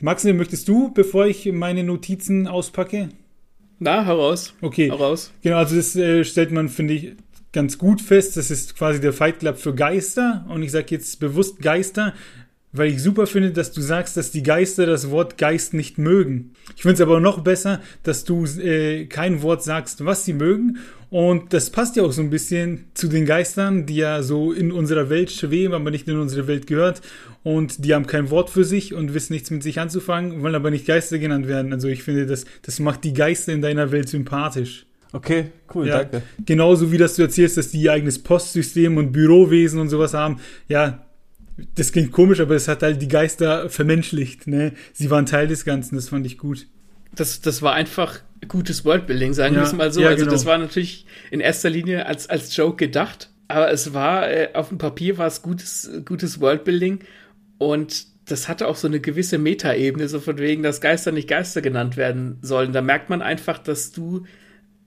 Maxim, möchtest du, bevor ich meine Notizen auspacke? Na, heraus. Okay. Heraus. Genau, also das äh, stellt man, finde ich, ganz gut fest. Das ist quasi der Fight Club für Geister. Und ich sage jetzt bewusst Geister, weil ich super finde, dass du sagst, dass die Geister das Wort Geist nicht mögen. Ich finde es aber noch besser, dass du äh, kein Wort sagst, was sie mögen. Und das passt ja auch so ein bisschen zu den Geistern, die ja so in unserer Welt schweben, aber nicht in unsere Welt gehört. Und die haben kein Wort für sich und wissen nichts mit sich anzufangen, wollen aber nicht Geister genannt werden. Also ich finde, das, das macht die Geister in deiner Welt sympathisch. Okay, cool, ja, danke. Genauso wie dass du erzählst, dass die ihr eigenes Postsystem und Bürowesen und sowas haben. Ja, das klingt komisch, aber es hat halt die Geister vermenschlicht. Ne? Sie waren Teil des Ganzen, das fand ich gut. Das, das war einfach gutes Worldbuilding, sagen ja, wir es mal so. Ja, also genau. das war natürlich in erster Linie als, als Joke gedacht, aber es war, äh, auf dem Papier war es gutes, gutes Worldbuilding und das hatte auch so eine gewisse Metaebene, so von wegen, dass Geister nicht Geister genannt werden sollen. Da merkt man einfach, dass du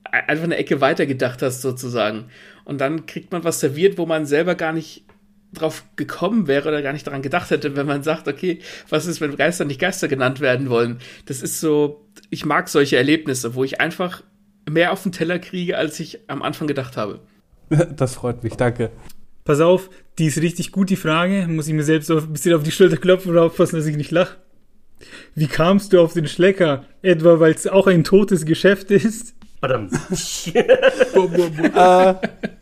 einfach eine Ecke weiter gedacht hast, sozusagen. Und dann kriegt man was serviert, wo man selber gar nicht drauf gekommen wäre oder gar nicht daran gedacht hätte, wenn man sagt, okay, was ist, wenn Geister nicht Geister genannt werden wollen? Das ist so, ich mag solche Erlebnisse, wo ich einfach mehr auf den Teller kriege, als ich am Anfang gedacht habe. <laughs> Das freut mich, danke. Pass auf, die ist richtig gut, die Frage. Muss ich mir selbst ein bisschen auf die Schulter klopfen und aufpassen, dass ich nicht lache. Wie kamst du auf den Schlecker? Etwa, weil es auch ein totes Geschäft ist? Verdammt. <laughs> äh,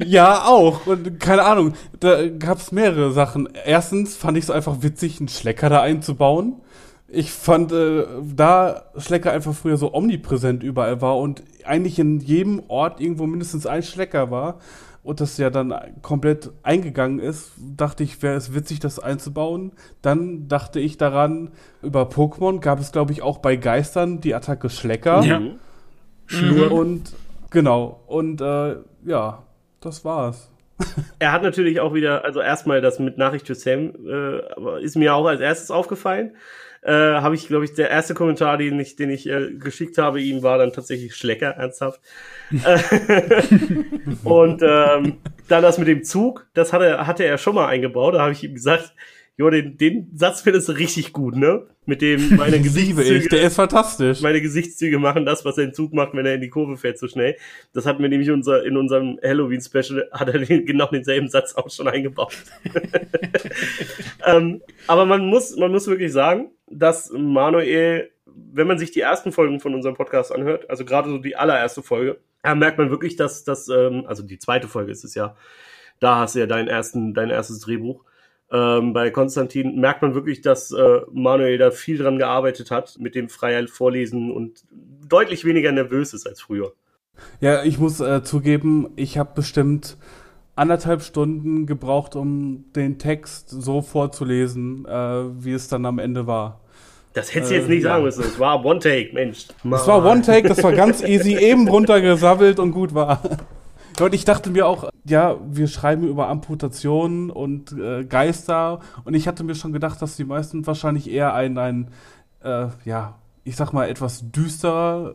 ja, auch. Und keine Ahnung, da gab es mehrere Sachen. Erstens fand ich es einfach witzig, einen Schlecker da einzubauen. Ich fand, äh, da Schlecker einfach früher so omnipräsent überall war und eigentlich in jedem Ort irgendwo mindestens ein Schlecker war und das ja dann komplett eingegangen ist, dachte ich, wäre es witzig, das einzubauen. Dann dachte ich daran, über Pokémon gab es, glaube ich, auch bei Geistern die Attacke Schlecker. Ja. Schlur. Und genau, und äh, ja, das war's. <laughs> er hat natürlich auch wieder, also erstmal das mit Nachricht für Sam, äh, ist mir auch als erstes aufgefallen. Äh, habe ich, glaube ich, der erste Kommentar, den ich, den ich äh, geschickt habe, ihm war dann tatsächlich Schlecker, ernsthaft. <laughs> und ähm, dann das mit dem Zug, das hatte, hatte er schon mal eingebaut. Da habe ich ihm gesagt, Jo, den, den Satz findest du richtig gut, ne? Mit dem meine <laughs> Gesichtszüge. Ich, der ist fantastisch. Meine Gesichtszüge machen das, was er in Zug macht, wenn er in die Kurve fährt so schnell. Das hat mir nämlich unser, in unserem Halloween-Special hat er den, genau denselben Satz auch schon eingebaut. <laughs> ähm, aber man muss, man muss wirklich sagen, dass Manuel, wenn man sich die ersten Folgen von unserem Podcast anhört, also gerade so die allererste Folge, da merkt man wirklich, dass das, ähm, also die zweite Folge ist es ja, da hast du ja deinen ersten, dein erstes Drehbuch ähm, bei Konstantin merkt man wirklich, dass äh, Manuel da viel dran gearbeitet hat mit dem freien Vorlesen und deutlich weniger nervös ist als früher. Ja, ich muss äh, zugeben, ich habe bestimmt anderthalb Stunden gebraucht, um den Text so vorzulesen, äh, wie es dann am Ende war. Das hättest du jetzt nicht äh, sagen müssen. Es war One Take, Mensch. Es war One Take, das war ganz easy, <laughs> eben runtergesabbelt und gut war. Und ich dachte mir auch, ja, wir schreiben über Amputationen und äh, Geister. Und ich hatte mir schon gedacht, dass die meisten wahrscheinlich eher ein, ein äh, ja, ich sag mal, etwas düsterer,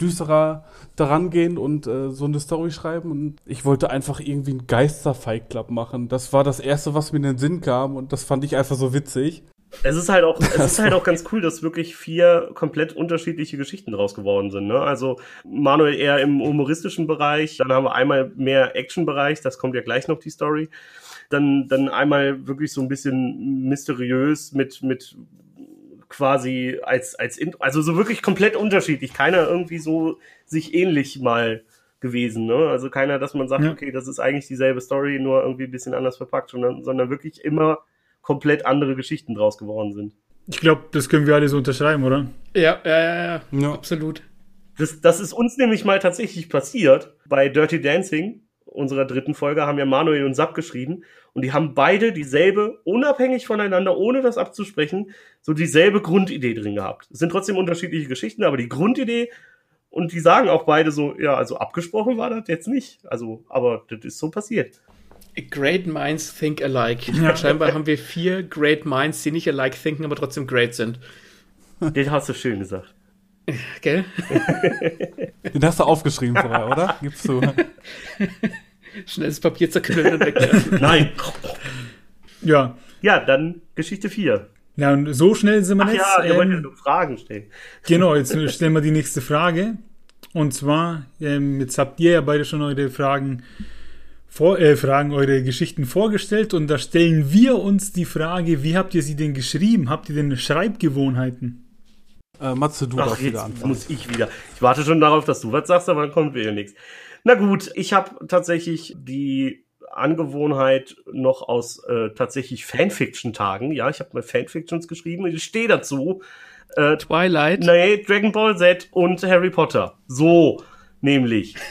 düsterer daran gehen und äh, so eine Story schreiben. Und ich wollte einfach irgendwie einen Geister-Fight Club machen. Das war das Erste, was mir in den Sinn kam. Und das fand ich einfach so witzig. Es ist halt auch, es ist <laughs> halt auch ganz cool, dass wirklich vier komplett unterschiedliche Geschichten draus geworden sind. Ne? Also Manuel eher im humoristischen Bereich, dann haben wir einmal mehr Action-Bereich, das kommt ja gleich noch die Story. Dann, dann einmal wirklich so ein bisschen mysteriös mit, mit quasi als, als, also so wirklich komplett unterschiedlich. Keiner irgendwie so sich ähnlich mal gewesen, ne? Also keiner, dass man sagt, ja. okay, das ist eigentlich dieselbe Story, nur irgendwie ein bisschen anders verpackt, sondern, sondern wirklich immer komplett andere Geschichten draus geworden sind. Ich glaube, das können wir alle so unterschreiben, oder? Ja, ja, ja, ja. ja. absolut. Das, das ist uns nämlich mal tatsächlich passiert. Bei Dirty Dancing, unserer dritten Folge, haben ja Manuel und Sapp geschrieben. Und die haben beide dieselbe, unabhängig voneinander, ohne das abzusprechen, so dieselbe Grundidee drin gehabt. Es sind trotzdem unterschiedliche Geschichten, aber die Grundidee, und die sagen auch beide so, ja, also abgesprochen war das jetzt nicht. Also, aber das ist so passiert. Great Minds Think Alike. Ja. <laughs> Scheinbar haben wir vier Great Minds, die nicht alike thinken, aber trotzdem great sind. Den hast du schön gesagt. Gell? <laughs> Den hast du aufgeschrieben vorher, oder? Gibst du. <laughs> Schnelles Papier zerknüllen und wegwerfen. <laughs> Nein. Ja. Ja, dann Geschichte 4. Ja, und so schnell sind wir Ach jetzt. Ja, ihr ähm, wollt ja nur Fragen stellen. Genau, jetzt stellen wir die nächste Frage. Und zwar, ähm, jetzt habt ihr ja beide schon eure Fragen vor, äh, Fragen, eure Geschichten vorgestellt und da stellen wir uns die Frage, wie habt ihr sie denn geschrieben? Habt ihr denn Schreibgewohnheiten? Äh, Matze, du Ach, wieder anfangen. muss ich wieder. Ich warte schon darauf, dass du was sagst, aber dann kommt wieder nichts. Na gut, ich habe tatsächlich die Angewohnheit noch aus äh, tatsächlich Fanfiction-Tagen. Ja, ich habe mal Fanfictions geschrieben. Ich stehe dazu. Äh, Twilight. Nee, Dragon Ball Z und Harry Potter. So nämlich. <laughs>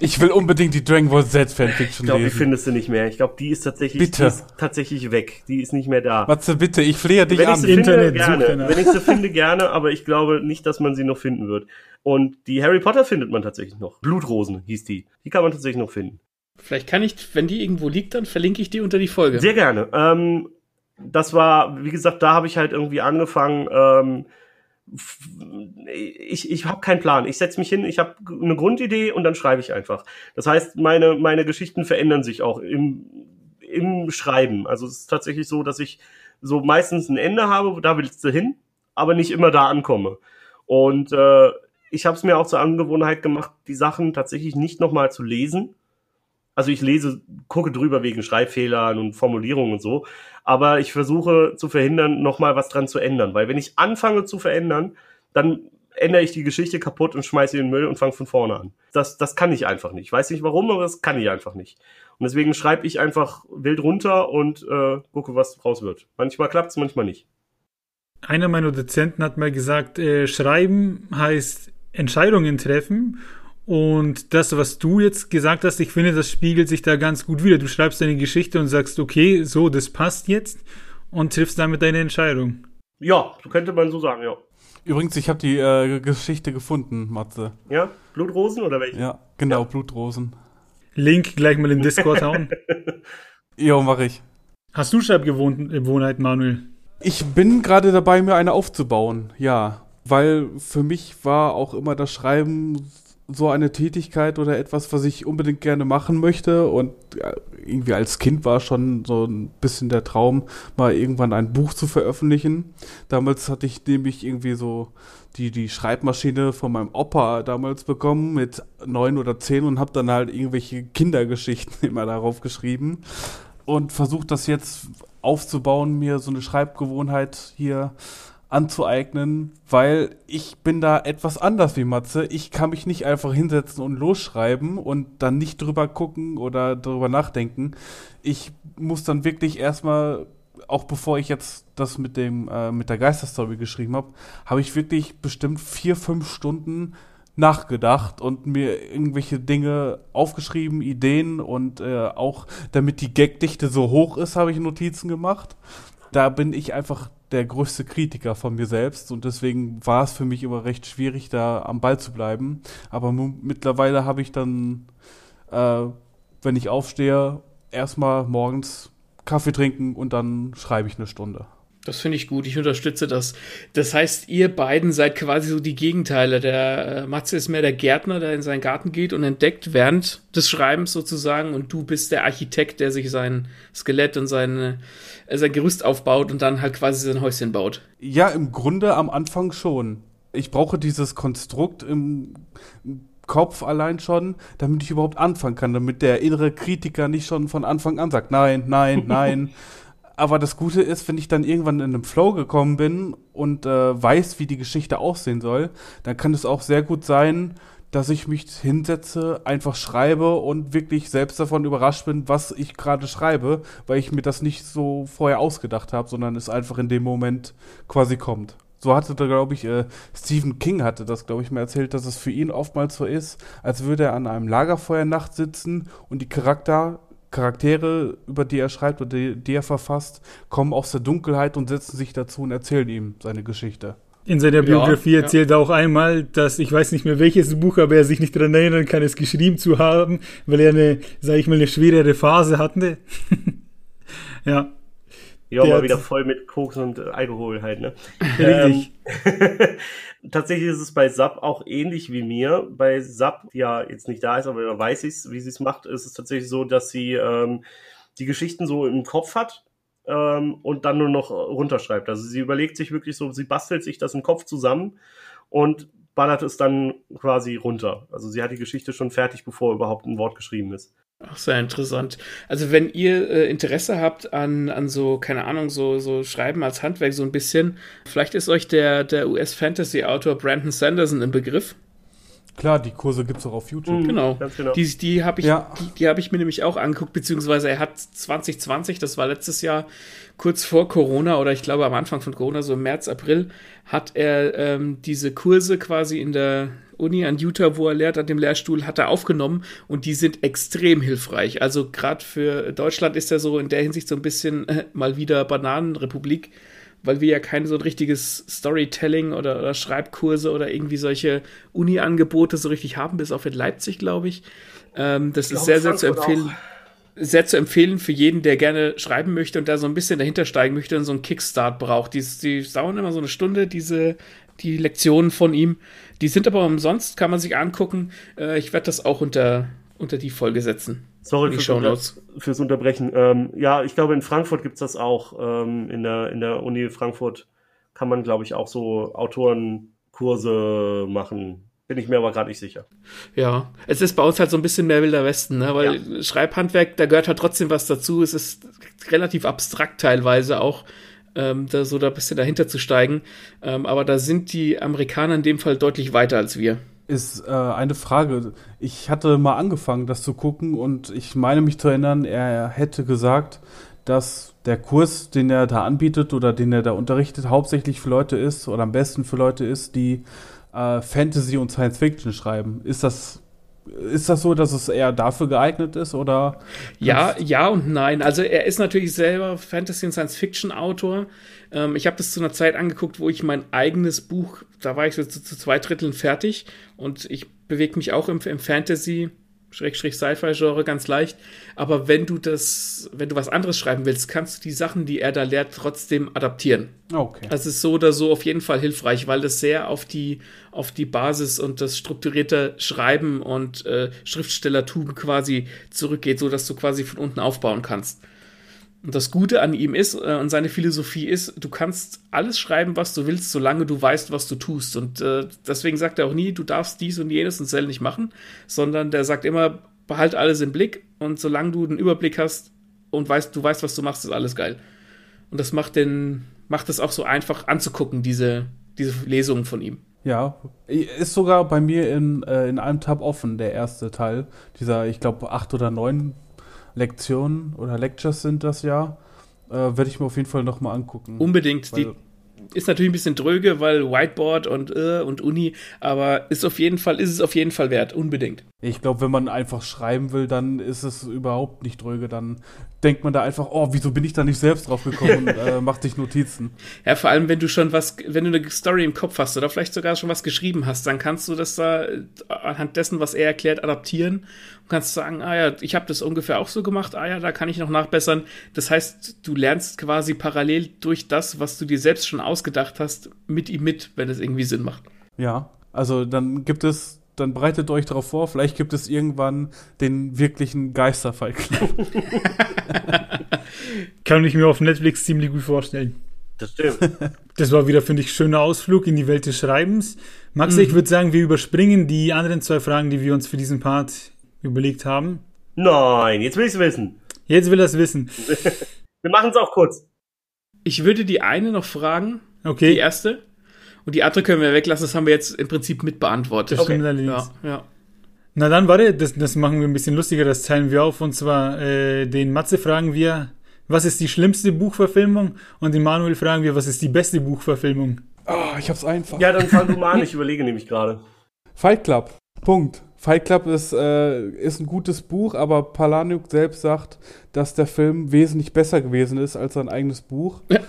Ich will unbedingt die Dragon Ball Z Fanfiction lesen. Ich glaube, die findest du nicht mehr. Ich glaube, die ist tatsächlich, bitte. Ist tatsächlich weg. Die ist nicht mehr da. Matze, bitte, ich flehe dich Wenn an. Ich sie Internet finde, gerne. Wenn ich sie finde, gerne, aber ich glaube nicht, dass man sie noch finden wird. Und die Harry Potter findet man tatsächlich noch. Blutrosen hieß die. Die kann man tatsächlich noch finden. Vielleicht kann ich, wenn die irgendwo liegt, dann verlinke ich die unter die Folge. Sehr gerne. Ähm, das war, wie gesagt, da habe ich halt irgendwie angefangen, ähm, ich, ich habe keinen Plan. Ich setze mich hin, ich habe eine Grundidee und dann schreibe ich einfach. Das heißt, meine, meine Geschichten verändern sich auch im, im Schreiben. Also es ist tatsächlich so, dass ich so meistens ein Ende habe, da willst du hin, aber nicht immer da ankomme. Und äh, ich habe es mir auch zur Angewohnheit gemacht, die Sachen tatsächlich nicht nochmal zu lesen, also ich lese, gucke drüber wegen Schreibfehlern und Formulierungen und so, aber ich versuche zu verhindern, nochmal was dran zu ändern, weil wenn ich anfange zu verändern, dann ändere ich die Geschichte kaputt und schmeiße in den Müll und fange von vorne an. Das, das kann ich einfach nicht. Ich weiß nicht warum, aber das kann ich einfach nicht. Und deswegen schreibe ich einfach wild runter und äh, gucke, was raus wird. Manchmal klappt es, manchmal nicht. Einer meiner Dozenten hat mal gesagt, äh, schreiben heißt Entscheidungen treffen und das, was du jetzt gesagt hast, ich finde, das spiegelt sich da ganz gut wieder. Du schreibst deine Geschichte und sagst, okay, so, das passt jetzt und triffst damit deine Entscheidung. Ja, könnte man so sagen, ja. Übrigens, ich habe die äh, Geschichte gefunden, Matze. Ja? Blutrosen oder welche? Ja, genau, ja. Blutrosen. Link gleich mal in Discord hauen. <laughs> jo, mach ich. Hast du Schreibgewohnheiten, Manuel? Ich bin gerade dabei, mir eine aufzubauen, ja. Weil für mich war auch immer das Schreiben so eine Tätigkeit oder etwas, was ich unbedingt gerne machen möchte. Und irgendwie als Kind war schon so ein bisschen der Traum, mal irgendwann ein Buch zu veröffentlichen. Damals hatte ich nämlich irgendwie so die, die Schreibmaschine von meinem Opa damals bekommen mit neun oder zehn und habe dann halt irgendwelche Kindergeschichten <laughs> immer darauf geschrieben und versucht das jetzt aufzubauen, mir so eine Schreibgewohnheit hier anzueignen, weil ich bin da etwas anders wie Matze. Ich kann mich nicht einfach hinsetzen und losschreiben und dann nicht drüber gucken oder drüber nachdenken. Ich muss dann wirklich erstmal, auch bevor ich jetzt das mit dem äh, mit der Geisterstory geschrieben habe, habe ich wirklich bestimmt vier, fünf Stunden nachgedacht und mir irgendwelche Dinge aufgeschrieben, Ideen und äh, auch damit die Gagdichte so hoch ist, habe ich Notizen gemacht. Da bin ich einfach der größte Kritiker von mir selbst und deswegen war es für mich immer recht schwierig, da am Ball zu bleiben. Aber mittlerweile habe ich dann, äh, wenn ich aufstehe, erstmal morgens Kaffee trinken und dann schreibe ich eine Stunde. Das finde ich gut, ich unterstütze das. Das heißt, ihr beiden seid quasi so die Gegenteile. Der äh, Matze ist mehr der Gärtner, der in seinen Garten geht und entdeckt während des Schreibens sozusagen und du bist der Architekt, der sich sein Skelett und seine, äh, sein Gerüst aufbaut und dann halt quasi sein Häuschen baut. Ja, im Grunde am Anfang schon. Ich brauche dieses Konstrukt im Kopf allein schon, damit ich überhaupt anfangen kann, damit der innere Kritiker nicht schon von Anfang an sagt, nein, nein, nein. <laughs> aber das Gute ist, wenn ich dann irgendwann in einem Flow gekommen bin und äh, weiß, wie die Geschichte aussehen soll, dann kann es auch sehr gut sein, dass ich mich hinsetze, einfach schreibe und wirklich selbst davon überrascht bin, was ich gerade schreibe, weil ich mir das nicht so vorher ausgedacht habe, sondern es einfach in dem Moment quasi kommt. So hatte da, glaube ich, äh, Stephen King hatte das, glaube ich, mir erzählt, dass es für ihn oftmals so ist, als würde er an einem Lagerfeuer nachts sitzen und die Charakter Charaktere, über die er schreibt oder die, die, er verfasst, kommen aus der Dunkelheit und setzen sich dazu und erzählen ihm seine Geschichte. In seiner Biografie ja, erzählt ja. er auch einmal, dass ich weiß nicht mehr welches Buch, aber er sich nicht daran erinnern kann, es geschrieben zu haben, weil er eine, sage ich mal, eine schwerere Phase hatte. <laughs> ja. Ja, mal wieder voll mit Koks und Alkohol halt, ne? Richtig. Ähm, <laughs> tatsächlich ist es bei Sub auch ähnlich wie mir. Bei Sub, die ja jetzt nicht da ist, aber da weiß ich wie sie es macht, ist es tatsächlich so, dass sie ähm, die Geschichten so im Kopf hat ähm, und dann nur noch runterschreibt. Also sie überlegt sich wirklich so, sie bastelt sich das im Kopf zusammen und ballert es dann quasi runter. Also sie hat die Geschichte schon fertig, bevor überhaupt ein Wort geschrieben ist. Ach, sehr interessant. Also wenn ihr äh, Interesse habt an, an so, keine Ahnung, so, so Schreiben als Handwerk so ein bisschen, vielleicht ist euch der, der US-Fantasy-Autor Brandon Sanderson im Begriff. Klar, die Kurse gibt es auch auf YouTube. Mhm, genau. genau. Die, die habe ich, ja. die, die hab ich mir nämlich auch angeguckt, beziehungsweise er hat 2020, das war letztes Jahr, kurz vor Corona oder ich glaube am Anfang von Corona, so im März, April, hat er ähm, diese Kurse quasi in der Uni an Utah, wo er lehrt, an dem Lehrstuhl, hat er aufgenommen und die sind extrem hilfreich. Also gerade für Deutschland ist er so in der Hinsicht so ein bisschen äh, mal wieder Bananenrepublik weil wir ja kein so ein richtiges Storytelling oder, oder Schreibkurse oder irgendwie solche Uni-Angebote so richtig haben, bis auf in Leipzig, glaube ich. Ähm, das ich ist sehr, sehr zu empfehlen. Sehr zu empfehlen für jeden, der gerne schreiben möchte und da so ein bisschen dahinter steigen möchte und so einen Kickstart braucht. Die, die dauern immer so eine Stunde, diese, die Lektionen von ihm. Die sind aber umsonst, kann man sich angucken. Äh, ich werde das auch unter, unter die Folge setzen. Sorry fürs, Unter fürs, Unterbrechen. Ähm, ja, ich glaube, in Frankfurt gibt's das auch. Ähm, in, der, in der Uni Frankfurt kann man, glaube ich, auch so Autorenkurse machen. Bin ich mir aber gerade nicht sicher. Ja, es ist bei uns halt so ein bisschen mehr Wilder Westen, ne? weil ja. Schreibhandwerk, da gehört halt trotzdem was dazu. Es ist relativ abstrakt teilweise auch, ähm, da so da ein bisschen dahinter zu steigen. Ähm, aber da sind die Amerikaner in dem Fall deutlich weiter als wir ist äh, eine Frage. Ich hatte mal angefangen, das zu gucken und ich meine mich zu erinnern, er hätte gesagt, dass der Kurs, den er da anbietet oder den er da unterrichtet, hauptsächlich für Leute ist oder am besten für Leute ist, die äh, Fantasy und Science Fiction schreiben. Ist das ist das so, dass es eher dafür geeignet ist oder? Ja, ja und nein. Also er ist natürlich selber Fantasy und Science Fiction Autor. Ähm, ich habe das zu einer Zeit angeguckt, wo ich mein eigenes Buch, da war ich so zu, zu zwei Dritteln fertig und ich bewege mich auch im, im Fantasy Schrägstrich Sci-Fi-Genre ganz leicht. Aber wenn du das, wenn du was anderes schreiben willst, kannst du die Sachen, die er da lehrt, trotzdem adaptieren. Okay. Das ist so oder so auf jeden Fall hilfreich, weil das sehr auf die, auf die Basis und das strukturierte Schreiben und äh, Schriftstellertum quasi zurückgeht, so dass du quasi von unten aufbauen kannst. Und das Gute an ihm ist äh, und seine Philosophie ist, du kannst alles schreiben, was du willst, solange du weißt, was du tust. Und äh, deswegen sagt er auch nie, du darfst dies und jenes und Zell nicht machen, sondern der sagt immer, behalt alles im Blick und solange du den Überblick hast und weißt, du weißt, was du machst, ist alles geil. Und das macht den, macht es auch so einfach anzugucken, diese, diese Lesungen von ihm. Ja, ist sogar bei mir in, äh, in einem Tab offen, der erste Teil. Dieser, ich glaube, acht oder neun Lektionen oder Lectures sind das ja. Äh, Werde ich mir auf jeden Fall nochmal angucken. Unbedingt. Die ist natürlich ein bisschen dröge, weil Whiteboard und äh, und Uni, aber ist auf jeden Fall, ist es auf jeden Fall wert, unbedingt. Ich glaube, wenn man einfach schreiben will, dann ist es überhaupt nicht dröge. Dann denkt man da einfach, oh, wieso bin ich da nicht selbst drauf gekommen und äh, <laughs> macht sich Notizen. Ja, vor allem, wenn du schon was, wenn du eine Story im Kopf hast oder vielleicht sogar schon was geschrieben hast, dann kannst du das da anhand dessen, was er erklärt, adaptieren und kannst sagen, ah ja, ich habe das ungefähr auch so gemacht, ah ja, da kann ich noch nachbessern. Das heißt, du lernst quasi parallel durch das, was du dir selbst schon ausgedacht hast, mit ihm mit, wenn es irgendwie Sinn macht. Ja, also dann gibt es dann bereitet euch darauf vor, vielleicht gibt es irgendwann den wirklichen Geisterfall. <laughs> Kann ich mir auf Netflix ziemlich gut vorstellen. Das stimmt. <laughs> Das war wieder, finde ich, schöner Ausflug in die Welt des Schreibens. Max, mhm. ich würde sagen, wir überspringen die anderen zwei Fragen, die wir uns für diesen Part überlegt haben. Nein, jetzt will ich es wissen. Jetzt will er es wissen. <laughs> wir machen es auch kurz. Ich würde die eine noch fragen. Okay. Die erste. Und die andere können wir weglassen, das haben wir jetzt im Prinzip mit beantwortet. Das stimmt allerdings. Ja, ja. Na dann, warte, das, das machen wir ein bisschen lustiger, das teilen wir auf. Und zwar, äh, den Matze fragen wir, was ist die schlimmste Buchverfilmung? Und den Manuel fragen wir, was ist die beste Buchverfilmung? Oh, ich hab's einfach. Ja, dann fang du mal an, ich überlege nämlich gerade. Fight Club. Punkt. Fight Club ist, äh, ist ein gutes Buch, aber Palaniuk selbst sagt, dass der Film wesentlich besser gewesen ist als sein eigenes Buch. Ja.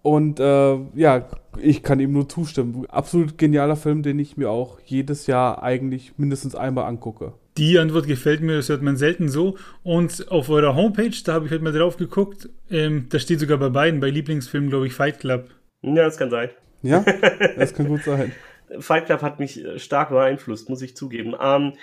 Und äh, ja, ich kann ihm nur zustimmen. Absolut genialer Film, den ich mir auch jedes Jahr eigentlich mindestens einmal angucke. Die Antwort gefällt mir, das hört man selten so. Und auf eurer Homepage, da habe ich heute mal drauf geguckt, ähm, da steht sogar bei beiden, bei Lieblingsfilmen, glaube ich, Fight Club. Ja, das kann sein. Ja, <laughs> das kann gut sein. Fight Club hat mich äh, stark beeinflusst, muss ich zugeben. Ähm,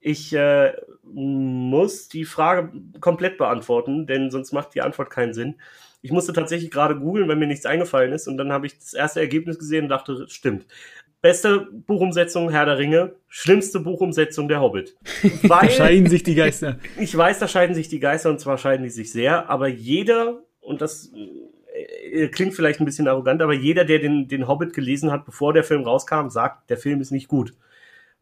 ich äh, muss die Frage komplett beantworten, denn sonst macht die Antwort keinen Sinn. Ich musste tatsächlich gerade googeln, wenn mir nichts eingefallen ist. Und dann habe ich das erste Ergebnis gesehen und dachte, stimmt. Beste Buchumsetzung Herr der Ringe, schlimmste Buchumsetzung der Hobbit. <laughs> Weil, da scheiden sich die Geister. <laughs> Ich weiß, da scheiden sich die Geister und zwar scheiden die sich sehr, aber jeder, und das klingt vielleicht ein bisschen arrogant, aber jeder, der den, den Hobbit gelesen hat, bevor der Film rauskam, sagt, der Film ist nicht gut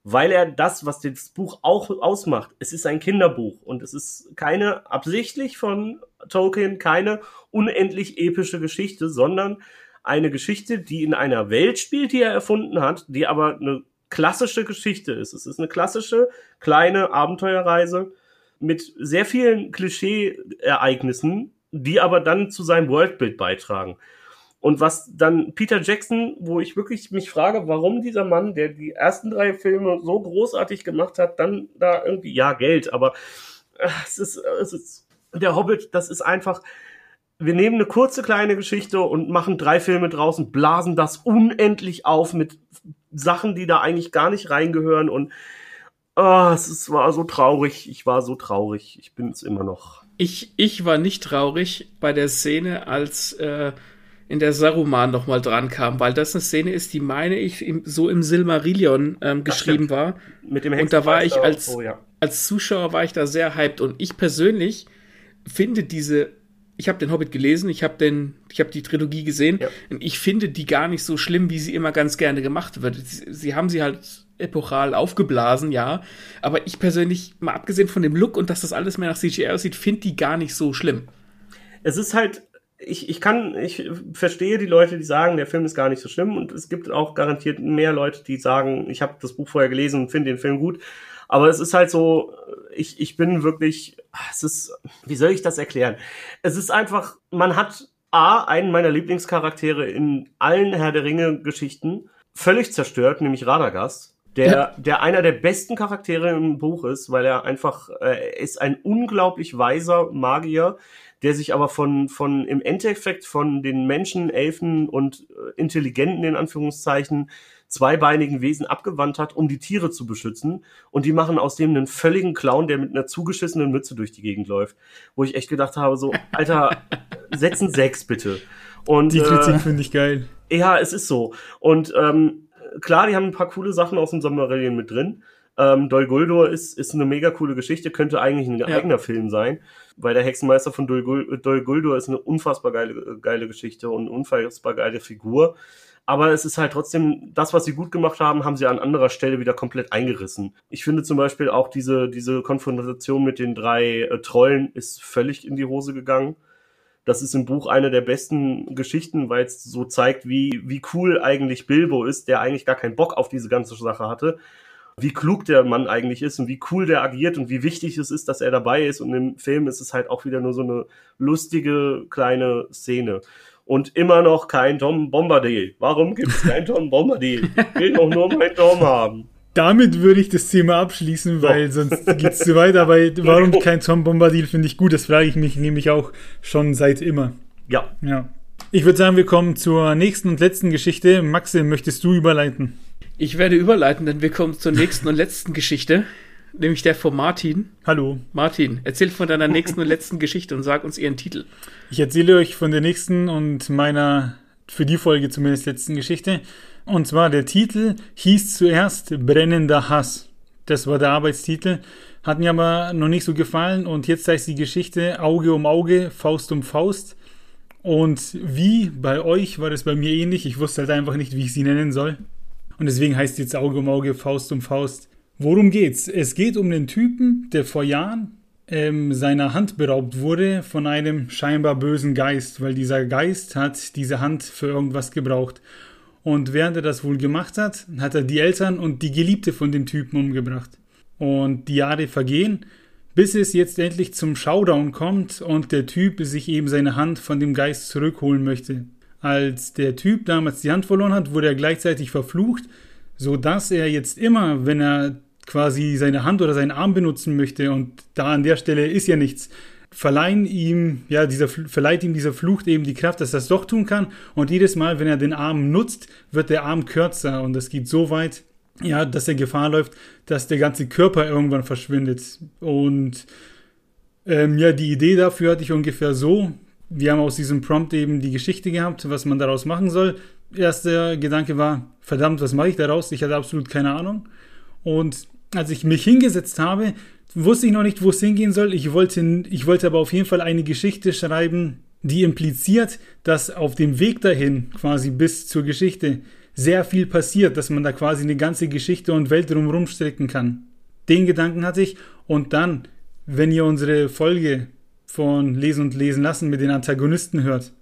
weil er das, was das Buch auch ausmacht, es ist ein Kinderbuch und es ist keine absichtlich von Tolkien, keine unendlich epische Geschichte, sondern eine Geschichte, die in einer Welt spielt, die er erfunden hat, die aber eine klassische Geschichte ist. Es ist eine klassische kleine Abenteuerreise mit sehr vielen Klischee-Ereignissen, die aber dann zu seinem Worldbild beitragen. Und was dann Peter Jackson, wo ich wirklich mich frage, warum dieser Mann, der die ersten drei Filme so großartig gemacht hat, dann da irgendwie, ja, Geld, aber äh, es ist, es ist, der Hobbit, das ist einfach, wir nehmen eine kurze kleine Geschichte und machen drei Filme draußen, blasen das unendlich auf mit Sachen, die da eigentlich gar nicht reingehören und oh, es ist, war so traurig. Ich war so traurig. Ich bin es immer noch. Ich, ich war nicht traurig bei der Szene, als äh, in der Saruman noch mal dran kam, weil das eine Szene ist, die meine ich im, so im Silmarillion ähm, geschrieben war. Mit dem und da war ich als, oh, ja. als Zuschauer war ich da sehr hyped und ich persönlich finde diese ich habe den Hobbit gelesen, ich habe den, ich habe die Trilogie gesehen ja. und ich finde die gar nicht so schlimm, wie sie immer ganz gerne gemacht wird. Sie, sie, haben sie halt epochal aufgeblasen, ja, aber ich persönlich, mal abgesehen von dem Look und dass das alles mehr nach CGI aussieht, finde die gar nicht so schlimm. Es ist halt ich, ich kann, ich verstehe die Leute, die sagen, der Film ist gar nicht so schlimm und es gibt auch garantiert mehr Leute, die sagen, ich habe das Buch vorher gelesen und finde den Film gut. Aber es ist halt so, ich, ich bin wirklich, es ist, wie soll ich das erklären? Es ist einfach, man hat A, einen meiner Lieblingscharaktere in allen Herr der Ringe Geschichten völlig zerstört, nämlich Radagast. Der, ja. der einer der besten Charaktere im Buch ist, weil er einfach, äh, ist ein unglaublich weiser Magier, der sich aber von, von im Endeffekt von den Menschen, Elfen und äh, Intelligenten in Anführungszeichen zweibeinigen Wesen abgewandt hat, um die Tiere zu beschützen. Und die machen aus dem einen völligen Clown, der mit einer zugeschissenen Mütze durch die Gegend läuft. Wo ich echt gedacht habe, so, Alter, <laughs> setzen sechs bitte. Und, die Kritik äh, finde ich geil. Ja, es ist so. Und ähm, klar, die haben ein paar coole Sachen aus dem Sommerillion mit drin. Ähm, Dol Guldur ist, ist eine mega coole Geschichte, könnte eigentlich ein ja. eigener Film sein, weil der Hexenmeister von Dol, Dol Guldur ist eine unfassbar geile, geile Geschichte und eine unfassbar geile Figur. Aber es ist halt trotzdem, das, was sie gut gemacht haben, haben sie an anderer Stelle wieder komplett eingerissen. Ich finde zum Beispiel auch diese, diese Konfrontation mit den drei äh, Trollen ist völlig in die Hose gegangen. Das ist im Buch eine der besten Geschichten, weil es so zeigt, wie, wie cool eigentlich Bilbo ist, der eigentlich gar keinen Bock auf diese ganze Sache hatte. Wie klug der Mann eigentlich ist und wie cool der agiert und wie wichtig es ist, dass er dabei ist. Und im Film ist es halt auch wieder nur so eine lustige kleine Szene und immer noch kein Tom Bombadil. Warum gibt es kein Tom Bombadil? Ich will doch nur meinen Tom haben. Damit würde ich das Thema abschließen, weil so. sonst geht es zu weit. Aber warum <laughs> kein Tom Bombadil finde ich gut. Das frage ich mich nämlich auch schon seit immer. Ja. Ja. Ich würde sagen, wir kommen zur nächsten und letzten Geschichte. Maxim, möchtest du überleiten? Ich werde überleiten, denn wir kommen zur nächsten und letzten Geschichte nämlich der von Martin. Hallo. Martin, erzähl von deiner nächsten und letzten Geschichte und sag uns ihren Titel. Ich erzähle euch von der nächsten und meiner, für die Folge zumindest letzten Geschichte. Und zwar der Titel hieß zuerst Brennender Hass. Das war der Arbeitstitel. Hat mir aber noch nicht so gefallen und jetzt heißt die Geschichte Auge um Auge, Faust um Faust. Und wie bei euch war das bei mir ähnlich. Ich wusste halt einfach nicht, wie ich sie nennen soll. Und deswegen heißt jetzt Auge um Auge, Faust um Faust. Worum geht's? Es geht um den Typen, der vor Jahren ähm, seiner Hand beraubt wurde von einem scheinbar bösen Geist, weil dieser Geist hat diese Hand für irgendwas gebraucht. Und während er das wohl gemacht hat, hat er die Eltern und die Geliebte von dem Typen umgebracht. Und die Jahre vergehen, bis es jetzt endlich zum Showdown kommt und der Typ sich eben seine Hand von dem Geist zurückholen möchte. Als der Typ damals die Hand verloren hat, wurde er gleichzeitig verflucht, so dass er jetzt immer, wenn er quasi seine Hand oder seinen Arm benutzen möchte und da an der Stelle ist ja nichts, verleihen ihm, ja, dieser, verleiht ihm dieser Flucht eben die Kraft, dass er das doch tun kann. Und jedes Mal, wenn er den Arm nutzt, wird der Arm kürzer und das geht so weit, ja, dass er Gefahr läuft, dass der ganze Körper irgendwann verschwindet. Und ähm, ja, die Idee dafür hatte ich ungefähr so. Wir haben aus diesem Prompt eben die Geschichte gehabt, was man daraus machen soll. Erster Gedanke war, verdammt, was mache ich daraus? Ich hatte absolut keine Ahnung. Und als ich mich hingesetzt habe, wusste ich noch nicht, wo es hingehen soll. Ich wollte, ich wollte aber auf jeden Fall eine Geschichte schreiben, die impliziert, dass auf dem Weg dahin, quasi bis zur Geschichte, sehr viel passiert, dass man da quasi eine ganze Geschichte und Welt drumherum stricken kann. Den Gedanken hatte ich und dann, wenn ihr unsere Folge von Lesen und Lesen lassen mit den Antagonisten hört,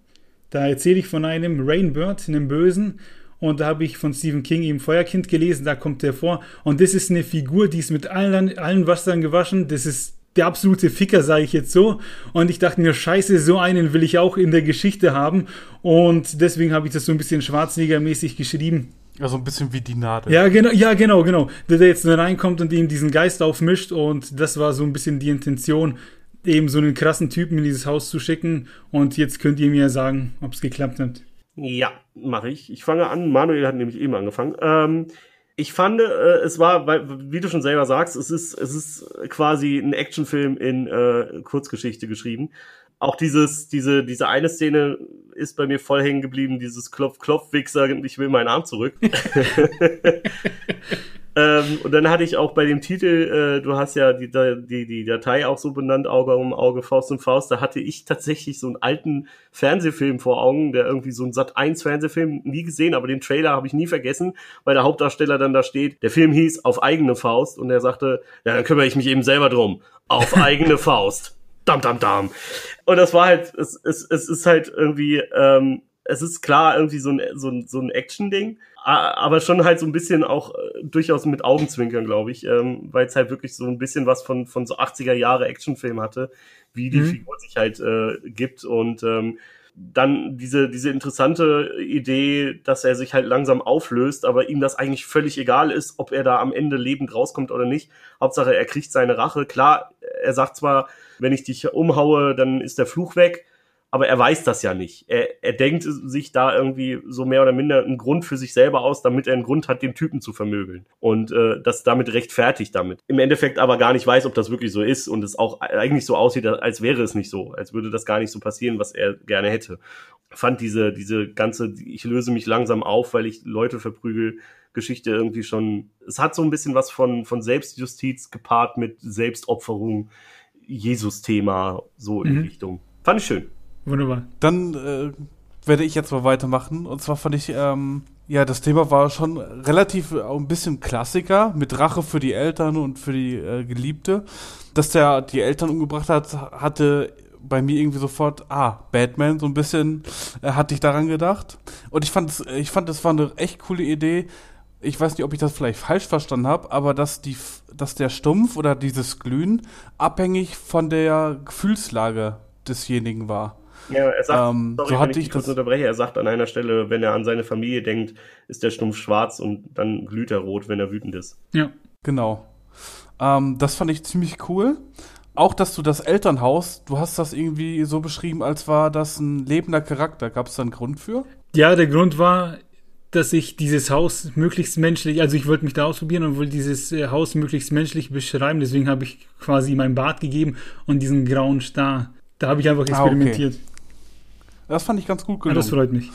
da erzähle ich von einem Rainbird, einem Bösen, und da habe ich von Stephen King eben Feuerkind gelesen, da kommt der vor. Und das ist eine Figur, die ist mit allen, allen Wassern gewaschen. Das ist der absolute Ficker, sage ich jetzt so. Und ich dachte mir, scheiße, so einen will ich auch in der Geschichte haben. Und deswegen habe ich das so ein bisschen schwarznegermäßig geschrieben. Also ein bisschen wie die Nadel. Ja, genau, ja, genau, genau. Der, der jetzt reinkommt und ihm diesen Geist aufmischt. Und das war so ein bisschen die Intention, eben so einen krassen Typen in dieses Haus zu schicken. Und jetzt könnt ihr mir sagen, ob es geklappt hat. Ja, mache ich. Ich fange an. Manuel hat nämlich eben angefangen. Ähm, ich fand, äh, es war, weil, wie du schon selber sagst, es ist, es ist quasi ein Actionfilm in äh, Kurzgeschichte geschrieben. Auch dieses, diese, diese eine Szene ist bei mir voll hängen geblieben, dieses Klopf-Klopf-Wichser, ich will meinen Arm zurück. <laughs> <laughs> Ähm, und dann hatte ich auch bei dem Titel, äh, du hast ja die, die, die Datei auch so benannt, Auge um Auge, Faust um Faust, da hatte ich tatsächlich so einen alten Fernsehfilm vor Augen, der irgendwie so ein Sat 1 Fernsehfilm nie gesehen, aber den Trailer habe ich nie vergessen, weil der Hauptdarsteller dann da steht. Der Film hieß Auf eigene Faust und er sagte, ja, dann kümmere ich mich eben selber drum. Auf <laughs> eigene Faust. Dam, dam, dam. Und das war halt, es, es, es ist halt irgendwie, ähm, es ist klar irgendwie so ein, so ein, so ein Action-Ding, aber schon halt so ein bisschen auch äh, durchaus mit Augenzwinkern, glaube ich, ähm, weil es halt wirklich so ein bisschen was von, von so 80er Jahre Actionfilm hatte, wie die mhm. Figur sich halt äh, gibt und ähm, dann diese, diese interessante Idee, dass er sich halt langsam auflöst, aber ihm das eigentlich völlig egal ist, ob er da am Ende lebend rauskommt oder nicht. Hauptsache, er kriegt seine Rache. Klar, er sagt zwar, wenn ich dich umhaue, dann ist der Fluch weg aber er weiß das ja nicht. Er, er denkt sich da irgendwie so mehr oder minder einen Grund für sich selber aus, damit er einen Grund hat, den Typen zu vermöbeln. Und äh, das damit rechtfertigt damit. Im Endeffekt aber gar nicht weiß, ob das wirklich so ist und es auch eigentlich so aussieht, als wäre es nicht so, als würde das gar nicht so passieren, was er gerne hätte. Fand diese, diese ganze, ich löse mich langsam auf, weil ich Leute verprügel, Geschichte irgendwie schon, es hat so ein bisschen was von, von Selbstjustiz gepaart mit Selbstopferung, Jesus-Thema, so in mhm. die Richtung. Fand ich schön. Wunderbar. Dann äh, werde ich jetzt mal weitermachen. Und zwar fand ich, ähm, ja, das Thema war schon relativ äh, ein bisschen Klassiker mit Rache für die Eltern und für die äh, Geliebte. Dass der die Eltern umgebracht hat, hatte bei mir irgendwie sofort, ah, Batman, so ein bisschen äh, hatte ich daran gedacht. Und ich fand, ich fand, das war eine echt coole Idee. Ich weiß nicht, ob ich das vielleicht falsch verstanden habe, aber dass die, dass der Stumpf oder dieses Glühen abhängig von der Gefühlslage desjenigen war. Ja, er sagt, ähm, sorry, so hatte ich, ich kurz unterbreche, er sagt an einer Stelle, wenn er an seine Familie denkt, ist der Stumpf schwarz und dann glüht er rot, wenn er wütend ist. Ja. Genau. Ähm, das fand ich ziemlich cool. Auch, dass du das Elternhaus, du hast das irgendwie so beschrieben, als war das ein lebender Charakter. Gab es da einen Grund für? Ja, der Grund war, dass ich dieses Haus möglichst menschlich, also ich wollte mich da ausprobieren und wollte dieses äh, Haus möglichst menschlich beschreiben. Deswegen habe ich quasi mein Bart gegeben und diesen grauen Star. Da habe ich einfach experimentiert. Ah, okay. Das fand ich ganz gut gelungen. Ja, das freut mich.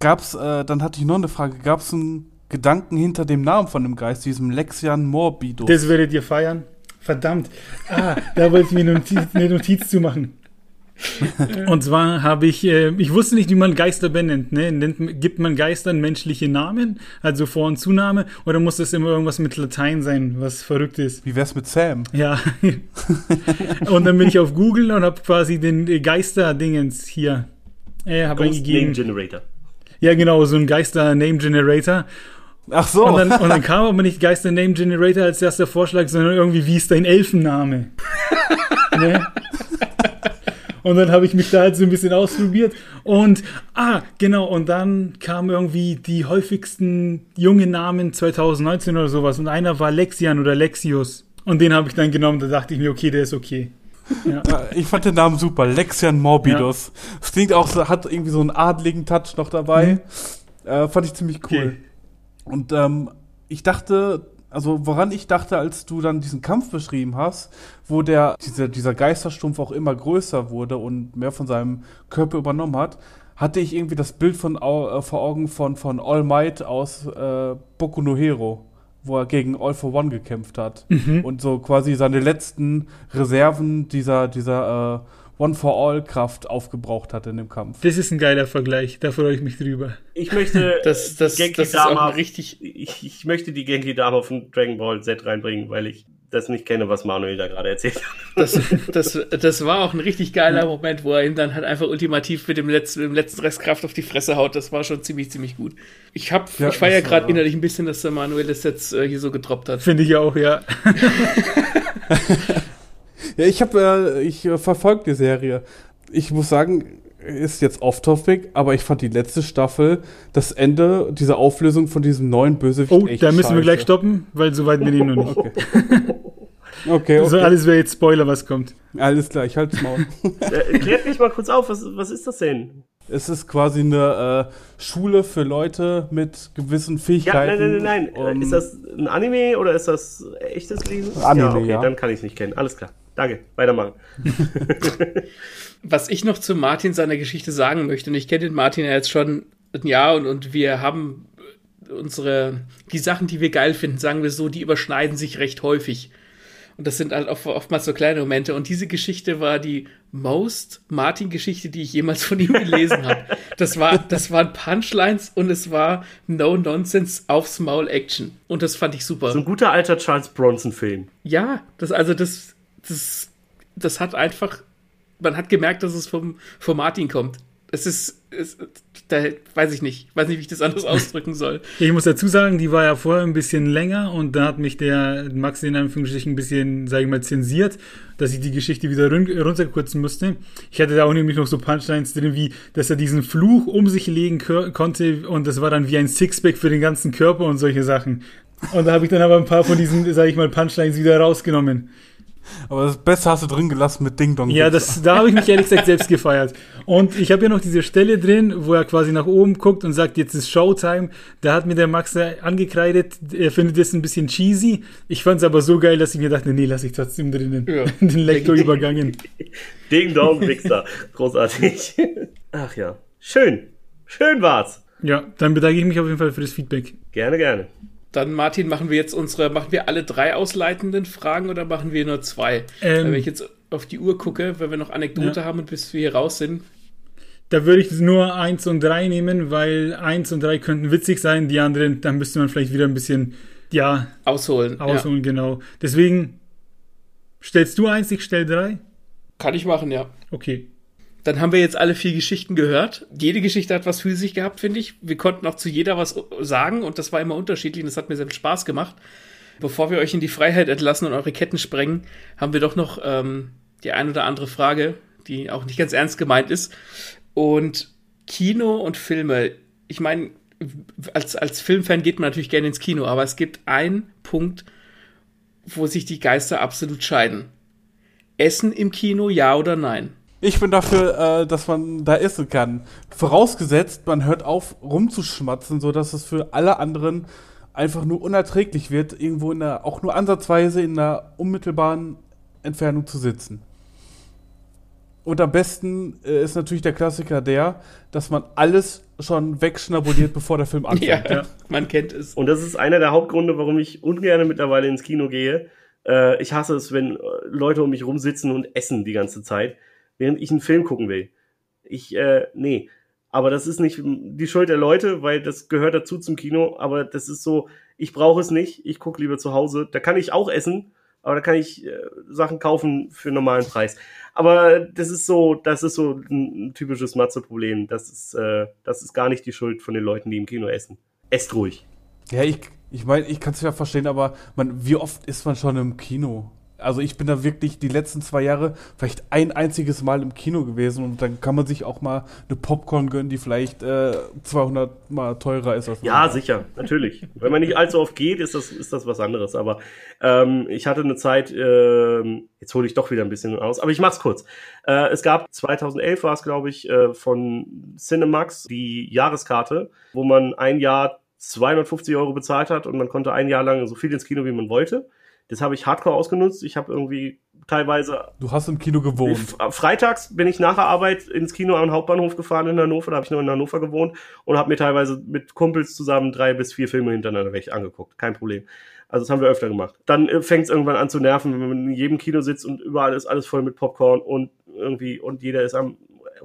Gab's, äh, dann hatte ich noch eine Frage, gab es einen Gedanken hinter dem Namen von dem Geist, diesem Lexian Morbidus? Das werdet ihr feiern. Verdammt. Ah, da wollte ich mir eine Notiz, eine Notiz zu machen. <laughs> Und zwar habe ich, äh, ich wusste nicht, wie man Geister benennt. Ne? Nennt, gibt man Geistern menschliche Namen, also Vor- und Zunahme, oder muss das immer irgendwas mit Latein sein, was verrückt ist? Wie wär's mit Sam? Ja. <laughs> und dann bin ich auf Google und habe quasi den Geister-Dingens hier äh, habe eingegeben. Name Generator. Ja, genau, so ein Geister-Name Generator. Ach so. Und dann, und dann kam aber nicht Geister Name Generator als erster Vorschlag, sondern irgendwie, wie ist dein Elfenname? <laughs> ne? Und dann habe ich mich da halt so ein bisschen ausprobiert. Und, ah, genau, und dann kamen irgendwie die häufigsten jungen Namen 2019 oder sowas. Und einer war Lexian oder Lexius. Und den habe ich dann genommen, da dachte ich mir, okay, der ist okay. Ja. Ich fand den Namen super. Lexian Morbidus. Ja. klingt auch so, hat irgendwie so einen adligen Touch noch dabei. Mhm. Äh, fand ich ziemlich cool. Okay. Und ähm, ich dachte, also woran ich dachte, als du dann diesen Kampf beschrieben hast, wo der, dieser, dieser Geisterstumpf auch immer größer wurde und mehr von seinem Körper übernommen hat, hatte ich irgendwie das Bild von, äh, vor Augen von, von All Might aus äh, Boku no Hero wo er gegen All for One gekämpft hat mhm. und so quasi seine letzten Reserven dieser, dieser äh, One for All Kraft aufgebraucht hat in dem Kampf. Das ist ein geiler Vergleich, da freue ich mich drüber. Ich möchte <laughs> das, das, Genki das Dama, richtig. Ich, ich möchte die Genki Dama von Dragon Ball Z reinbringen, weil ich das nicht kenne, was Manuel da gerade erzählt hat. <laughs> Das, das, das war auch ein richtig geiler Moment, wo er ihm dann halt einfach ultimativ mit dem letzten, mit dem letzten Restkraft auf die Fresse haut. Das war schon ziemlich, ziemlich gut. Ich hab, ja, ich feiere gerade innerlich ein bisschen, dass der Manuel das jetzt äh, hier so getroppt hat. Finde ich auch, ja. <laughs> ja, ich habe, äh, ich äh, verfolge die Serie. Ich muss sagen, ist jetzt off-topic, aber ich fand die letzte Staffel, das Ende, diese Auflösung von diesem neuen Bösewicht. Oh, da müssen scheiße. wir gleich stoppen, weil so weit bin ich noch nicht. Okay. <laughs> okay, okay. alles wäre jetzt Spoiler, was kommt. Alles klar, ich halte es Maul. äh, klärt mich mal kurz auf, was, was ist das denn? Es ist quasi eine äh, Schule für Leute mit gewissen Fähigkeiten. Ja, nein, nein, nein, nein. Um, ist das ein Anime oder ist das echtes Leben? Anime, ja. Okay, ja. dann kann ich es nicht kennen. Alles klar. Danke. Weitermachen. <laughs> Was ich noch zu Martin seiner Geschichte sagen möchte, und ich kenne den Martin ja jetzt schon ein Jahr und, und wir haben unsere, die Sachen, die wir geil finden, sagen wir so, die überschneiden sich recht häufig. Und das sind halt oftmals so kleine Momente. Und diese Geschichte war die most Martin-Geschichte, die ich jemals von ihm gelesen habe. Das war, das waren Punchlines und es war No-Nonsense aufs Maul Action. Und das fand ich super. So ein guter alter Charles Bronson-Film. Ja, das, also das, das, das hat einfach, man hat gemerkt, dass es vom, vom Martin kommt. Es ist, es, da weiß ich nicht, weiß nicht, wie ich das anders <laughs> ausdrücken soll. Ich muss dazu sagen, die war ja vorher ein bisschen länger und da hat mich der Max in Anführungsstrichen ein bisschen, sage ich mal, zensiert, dass ich die Geschichte wieder run runterkürzen musste. Ich hatte da auch nämlich noch so Punchlines drin, wie, dass er diesen Fluch um sich legen konnte und das war dann wie ein Sixpack für den ganzen Körper und solche Sachen. Und da habe ich dann aber ein paar von diesen, sage ich mal, Punchlines wieder rausgenommen. Aber das Beste hast du drin gelassen mit Ding Dong. Ja, das, da habe ich mich ehrlich gesagt selbst gefeiert. Und ich habe ja noch diese Stelle drin, wo er quasi nach oben guckt und sagt, jetzt ist Showtime. Da hat mir der Max angekreidet, er findet das ein bisschen cheesy. Ich fand es aber so geil, dass ich mir dachte, nee, lass ich trotzdem drinnen. Ja. <laughs> Den Lektor übergangen. Ding Dong, Wichser. Großartig. Ach ja. Schön. Schön war's. Ja, dann bedanke ich mich auf jeden Fall für das Feedback. Gerne, gerne. Dann, Martin, machen wir jetzt unsere, machen wir alle drei ausleitenden Fragen oder machen wir nur zwei? Ähm, wenn ich jetzt auf die Uhr gucke, weil wir noch Anekdote ja. haben und bis wir hier raus sind. Da würde ich nur eins und drei nehmen, weil eins und drei könnten witzig sein, die anderen, dann müsste man vielleicht wieder ein bisschen, ja. Ausholen. Ausholen, ja. genau. Deswegen stellst du eins, ich stell drei? Kann ich machen, ja. Okay. Dann haben wir jetzt alle vier Geschichten gehört. Jede Geschichte hat was für sich gehabt, finde ich. Wir konnten auch zu jeder was sagen und das war immer unterschiedlich und das hat mir sehr viel Spaß gemacht. Bevor wir euch in die Freiheit entlassen und eure Ketten sprengen, haben wir doch noch ähm, die ein oder andere Frage, die auch nicht ganz ernst gemeint ist. Und Kino und Filme, ich meine, als, als Filmfan geht man natürlich gerne ins Kino, aber es gibt einen Punkt, wo sich die Geister absolut scheiden. Essen im Kino, ja oder nein? Ich bin dafür, äh, dass man da essen kann. Vorausgesetzt, man hört auf rumzuschmatzen, so dass es für alle anderen einfach nur unerträglich wird, irgendwo in der, auch nur ansatzweise in einer unmittelbaren Entfernung zu sitzen. Und am besten äh, ist natürlich der Klassiker der, dass man alles schon wegschnabuliert, <laughs> bevor der Film anfängt. ja, man kennt es. Und das ist einer der Hauptgründe, warum ich ungern mittlerweile ins Kino gehe. Äh, ich hasse es, wenn äh, Leute um mich rumsitzen und essen die ganze Zeit während ich einen Film gucken will. Ich, äh, nee. Aber das ist nicht die Schuld der Leute, weil das gehört dazu zum Kino. Aber das ist so, ich brauche es nicht. Ich gucke lieber zu Hause. Da kann ich auch essen, aber da kann ich äh, Sachen kaufen für einen normalen Preis. Aber das ist so, das ist so ein, typisches Matze-Problem. Das ist, äh, das ist gar nicht die Schuld von den Leuten, die im Kino essen. Esst ruhig. Ja, ich, ich meine, ich kann es ja verstehen, aber man, wie oft ist man schon im Kino? Also ich bin da wirklich die letzten zwei Jahre vielleicht ein einziges Mal im Kino gewesen und dann kann man sich auch mal eine Popcorn gönnen, die vielleicht äh, 200 mal teurer ist. Als ja, sicher, natürlich. Wenn man nicht allzu oft geht, ist das, ist das was anderes. Aber ähm, ich hatte eine Zeit, äh, jetzt hole ich doch wieder ein bisschen aus, aber ich mach's kurz. Äh, es gab 2011 war es, glaube ich, äh, von Cinemax die Jahreskarte, wo man ein Jahr 250 Euro bezahlt hat und man konnte ein Jahr lang so viel ins Kino, wie man wollte. Das habe ich hardcore ausgenutzt. Ich habe irgendwie teilweise. Du hast im Kino gewohnt. Freitags bin ich nach der Arbeit ins Kino am Hauptbahnhof gefahren in Hannover. Da habe ich nur in Hannover gewohnt und habe mir teilweise mit Kumpels zusammen drei bis vier Filme hintereinander weg angeguckt. Kein Problem. Also das haben wir öfter gemacht. Dann äh, fängt es irgendwann an zu nerven, wenn man in jedem Kino sitzt und überall ist alles voll mit Popcorn und irgendwie und jeder ist am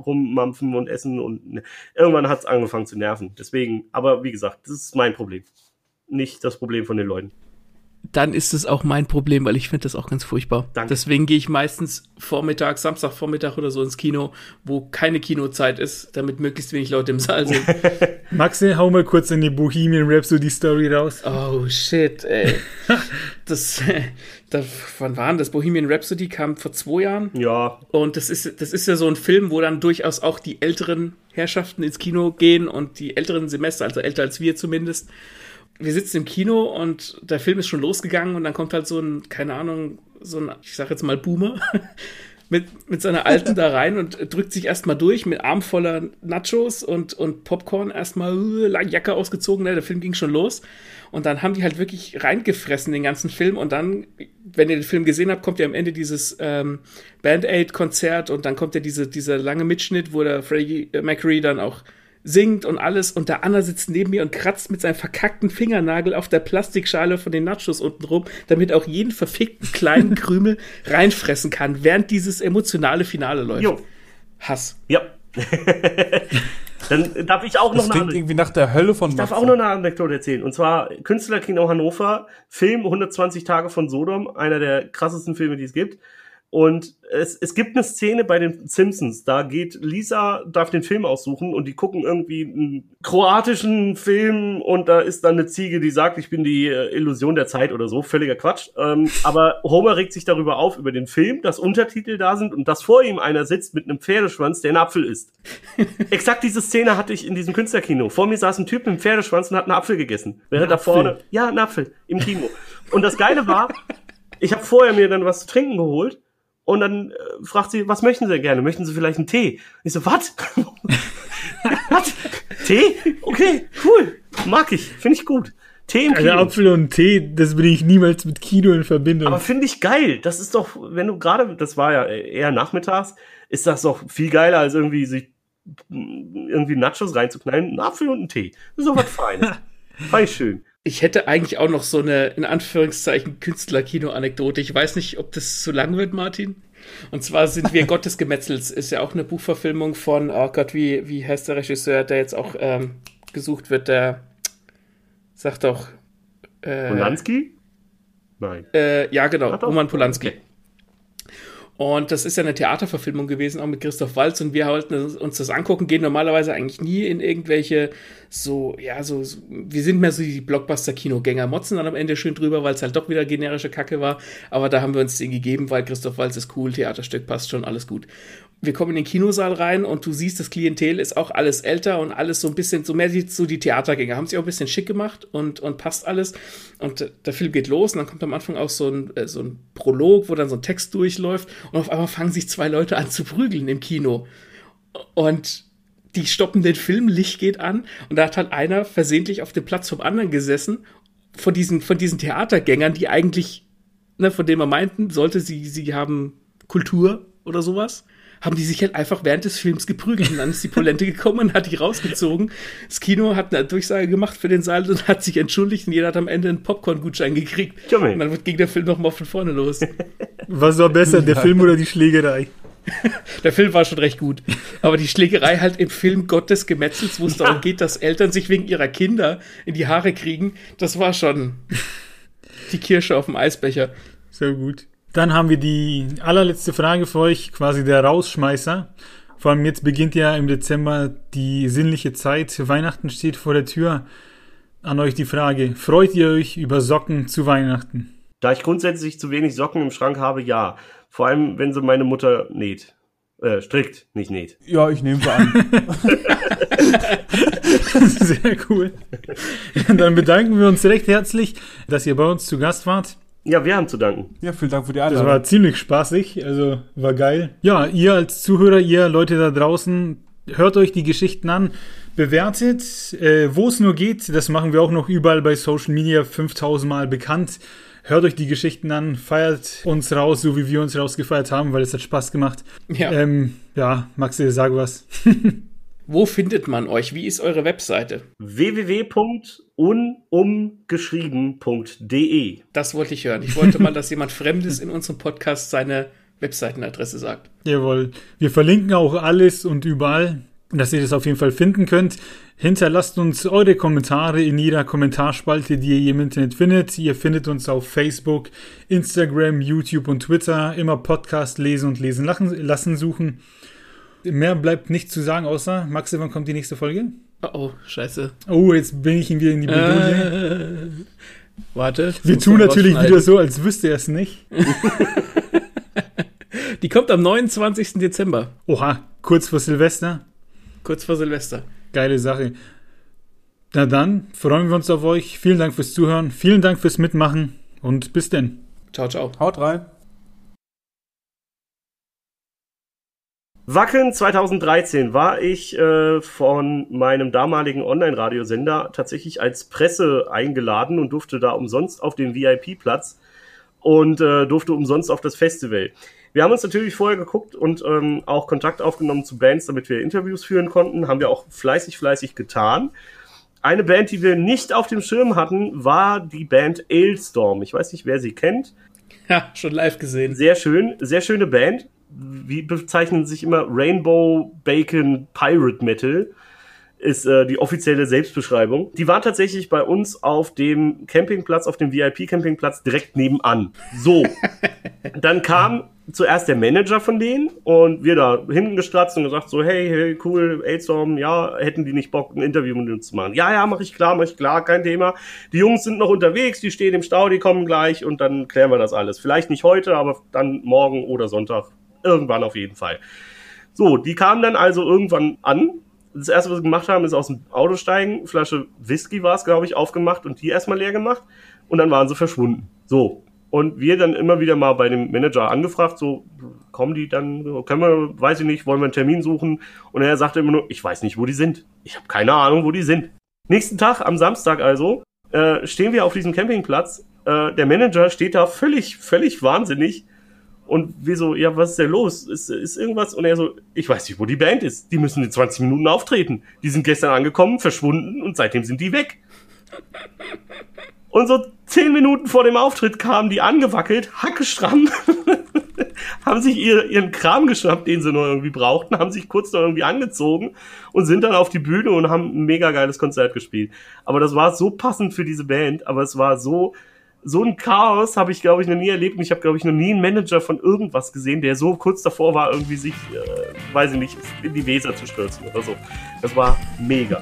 rummampfen und essen und ne. irgendwann hat es angefangen zu nerven. Deswegen, aber wie gesagt, das ist mein Problem. Nicht das Problem von den Leuten dann ist es auch mein Problem, weil ich finde das auch ganz furchtbar. Danke. Deswegen gehe ich meistens Vormittag, Samstagvormittag oder so ins Kino, wo keine Kinozeit ist, damit möglichst wenig Leute im Saal sind. <laughs> Maxi, hau mal kurz in die Bohemian Rhapsody Story raus. Oh shit, ey. <laughs> das, da, wann war denn das? Bohemian Rhapsody kam vor zwei Jahren. Ja. Und das ist, das ist ja so ein Film, wo dann durchaus auch die älteren Herrschaften ins Kino gehen und die älteren Semester, also älter als wir zumindest wir sitzen im Kino und der Film ist schon losgegangen und dann kommt halt so ein, keine Ahnung, so ein, ich sag jetzt mal Boomer, <laughs> mit, mit seiner Alten da rein und drückt sich erstmal durch mit Arm voller Nachos und, und Popcorn erstmal uh, Jacke ausgezogen, ne, der Film ging schon los. Und dann haben die halt wirklich reingefressen, den ganzen Film. Und dann, wenn ihr den Film gesehen habt, kommt ja am Ende dieses ähm, Band-Aid-Konzert und dann kommt ja diese, dieser lange Mitschnitt, wo der Freddie Mercury dann auch singt und alles und der Anna sitzt neben mir und kratzt mit seinem verkackten Fingernagel auf der Plastikschale von den Nachos unten rum, damit auch jeden verfickten kleinen <laughs> Krümel reinfressen kann, während dieses emotionale Finale läuft. Jo. Hass. Ja. <laughs> Dann darf ich auch das noch eine irgendwie nach der Hölle von Ich darf auch noch eine Anekdote erzählen. Und zwar Künstlerkino Hannover, Film 120 Tage von Sodom, einer der krassesten Filme, die es gibt. Und es, es gibt eine Szene bei den Simpsons, da geht Lisa, darf den Film aussuchen und die gucken irgendwie einen kroatischen Film und da ist dann eine Ziege, die sagt, ich bin die äh, Illusion der Zeit oder so, völliger Quatsch. Ähm, aber Homer regt sich darüber auf, über den Film, dass Untertitel da sind und dass vor ihm einer sitzt mit einem Pferdeschwanz, der einen Apfel isst. <laughs> Exakt diese Szene hatte ich in diesem Künstlerkino. Vor mir saß ein Typ mit einem Pferdeschwanz und hat einen Apfel gegessen. Während da vorne, ja, einen Apfel im Kino. Und das Geile war, ich habe vorher mir dann was zu trinken geholt und dann äh, fragt sie, was möchten Sie gerne? Möchten Sie vielleicht einen Tee? Ich so, was? <laughs> was? Tee? Okay, cool. Mag ich. Finde ich gut. Tee im Kino. Also Apfel und Tee, das bringe ich niemals mit Kino in Verbindung. Aber finde ich geil. Das ist doch, wenn du gerade, das war ja eher nachmittags, ist das doch viel geiler, als irgendwie sich irgendwie Nachos reinzuknallen. Ein Apfel und ein Tee. Das ist doch was Feines. <laughs> Ich schön. Ich hätte eigentlich auch noch so eine, in Anführungszeichen, Künstler-Kino-Anekdote. Ich weiß nicht, ob das zu lang wird, Martin. Und zwar sind wir <laughs> Gottes Gemetzels, ist ja auch eine Buchverfilmung von, oh Gott, wie, wie heißt der Regisseur, der jetzt auch ähm, gesucht wird, der sagt doch. Äh, Polanski? Nein. Äh, ja, genau, Roman Polanski. Okay. Und das ist ja eine Theaterverfilmung gewesen, auch mit Christoph Walz. Und wir wollten uns das angucken, gehen normalerweise eigentlich nie in irgendwelche so, ja, so, so wir sind mehr so die Blockbuster-Kinogänger, motzen dann am Ende schön drüber, weil es halt doch wieder generische Kacke war. Aber da haben wir uns den gegeben, weil Christoph Walz ist cool, Theaterstück passt schon, alles gut wir kommen in den Kinosaal rein und du siehst, das Klientel ist auch alles älter und alles so ein bisschen, so mehr die, so die Theatergänger, haben sich auch ein bisschen schick gemacht und, und passt alles. Und der Film geht los und dann kommt am Anfang auch so ein, äh, so ein Prolog, wo dann so ein Text durchläuft und auf einmal fangen sich zwei Leute an zu prügeln im Kino. Und die stoppen den Film, Licht geht an und da hat halt einer versehentlich auf dem Platz vom anderen gesessen, von diesen, von diesen Theatergängern, die eigentlich, ne, von denen man meinten, sollte sie, sie haben Kultur oder sowas haben die sich halt einfach während des Films geprügelt. Und dann ist die Polente gekommen und hat die rausgezogen. Das Kino hat eine Durchsage gemacht für den Saal und hat sich entschuldigt und jeder hat am Ende einen Popcorn-Gutschein gekriegt. Und dann ging der Film nochmal von vorne los. Was war besser, der Film oder die Schlägerei? <laughs> der Film war schon recht gut. Aber die Schlägerei halt im Film Gottes Gemetzels, wo es darum geht, dass Eltern sich wegen ihrer Kinder in die Haare kriegen, das war schon <laughs> die Kirsche auf dem Eisbecher. So gut. Dann haben wir die allerletzte Frage für euch, quasi der Rausschmeißer. Vor allem jetzt beginnt ja im Dezember die sinnliche Zeit. Weihnachten steht vor der Tür. An euch die Frage, freut ihr euch über Socken zu Weihnachten? Da ich grundsätzlich zu wenig Socken im Schrank habe, ja. Vor allem, wenn sie meine Mutter näht. Äh, strickt, nicht näht. Ja, ich nehme sie an. <laughs> <laughs> Sehr cool. Dann bedanken wir uns recht herzlich, dass ihr bei uns zu Gast wart. Ja, wir haben zu danken. Ja, vielen Dank für die Einladung. Das war ziemlich spaßig, also war geil. Ja, ihr als Zuhörer, ihr Leute da draußen, hört euch die Geschichten an, bewertet, äh, wo es nur geht. Das machen wir auch noch überall bei Social Media 5000 Mal bekannt. Hört euch die Geschichten an, feiert uns raus, so wie wir uns rausgefeiert haben, weil es hat Spaß gemacht. Ja, ähm, ja Maxi, sag was. <laughs> Wo findet man euch? Wie ist eure Webseite? www.unumgeschrieben.de. Das wollte ich hören. Ich wollte mal, dass jemand Fremdes in unserem Podcast seine Webseitenadresse sagt. Jawohl. Wir verlinken auch alles und überall, dass ihr das auf jeden Fall finden könnt. Hinterlasst uns eure Kommentare in jeder Kommentarspalte, die ihr im Internet findet. Ihr findet uns auf Facebook, Instagram, YouTube und Twitter. Immer Podcast lesen und lesen lassen suchen. Mehr bleibt nicht zu sagen, außer, Max, wann kommt die nächste Folge? Oh, oh scheiße. Oh, jetzt bin ich wieder in die Bredouille. Äh, warte. Wir tun natürlich wieder so, als wüsste er es nicht. <laughs> die kommt am 29. Dezember. Oha, kurz vor Silvester. Kurz vor Silvester. Geile Sache. Na dann, freuen wir uns auf euch. Vielen Dank fürs Zuhören. Vielen Dank fürs Mitmachen und bis denn. Ciao, ciao. Haut rein. Wacken 2013 war ich äh, von meinem damaligen Online-Radiosender tatsächlich als Presse eingeladen und durfte da umsonst auf den VIP-Platz und äh, durfte umsonst auf das Festival. Wir haben uns natürlich vorher geguckt und ähm, auch Kontakt aufgenommen zu Bands, damit wir Interviews führen konnten. Haben wir auch fleißig, fleißig getan. Eine Band, die wir nicht auf dem Schirm hatten, war die Band Ailstorm. Ich weiß nicht, wer sie kennt. <laughs> Ja, schon live gesehen. Sehr schön, sehr schöne Band wie bezeichnen sich immer Rainbow Bacon Pirate Metal. Ist äh, die offizielle Selbstbeschreibung. Die war tatsächlich bei uns auf dem Campingplatz, auf dem VIP-Campingplatz direkt nebenan. So, <laughs> dann kam zuerst der Manager von denen und wir da hinten gestratzt und gesagt so, hey, hey, cool, Aidstorm, ja, hätten die nicht Bock, ein Interview mit uns zu machen? Ja, ja, mach ich klar, mach ich klar, kein Thema. Die Jungs sind noch unterwegs, die stehen im Stau, die kommen gleich und dann klären wir das alles. Vielleicht nicht heute, aber dann morgen oder Sonntag. Irgendwann auf jeden Fall. So, die kamen dann also irgendwann an. Das erste, was sie gemacht haben, ist aus dem Auto steigen, Flasche Whisky war es, glaube ich, aufgemacht und die erstmal leer gemacht und dann waren sie verschwunden. So, und wir dann immer wieder mal bei dem Manager angefragt, so, kommen die dann, können wir, weiß ich nicht, wollen wir einen Termin suchen? Und er sagte immer nur, ich weiß nicht, wo die sind. Ich habe keine Ahnung, wo die sind. Nächsten Tag, am Samstag also, äh, stehen wir auf diesem Campingplatz. Äh, der Manager steht da völlig, völlig wahnsinnig. Und wir so, ja, was ist denn los? Ist, ist irgendwas? Und er so, ich weiß nicht, wo die Band ist. Die müssen in 20 Minuten auftreten. Die sind gestern angekommen, verschwunden und seitdem sind die weg. Und so zehn Minuten vor dem Auftritt kamen die angewackelt, hackestramm, <laughs> haben sich ihr, ihren Kram geschnappt, den sie noch irgendwie brauchten, haben sich kurz noch irgendwie angezogen und sind dann auf die Bühne und haben ein mega geiles Konzert gespielt. Aber das war so passend für diese Band, aber es war so, so ein Chaos habe ich, glaube ich, noch nie erlebt. Und ich habe, glaube ich, noch nie einen Manager von irgendwas gesehen, der so kurz davor war, irgendwie sich, äh, weiß ich nicht, in die Weser zu stürzen oder so. Das war mega.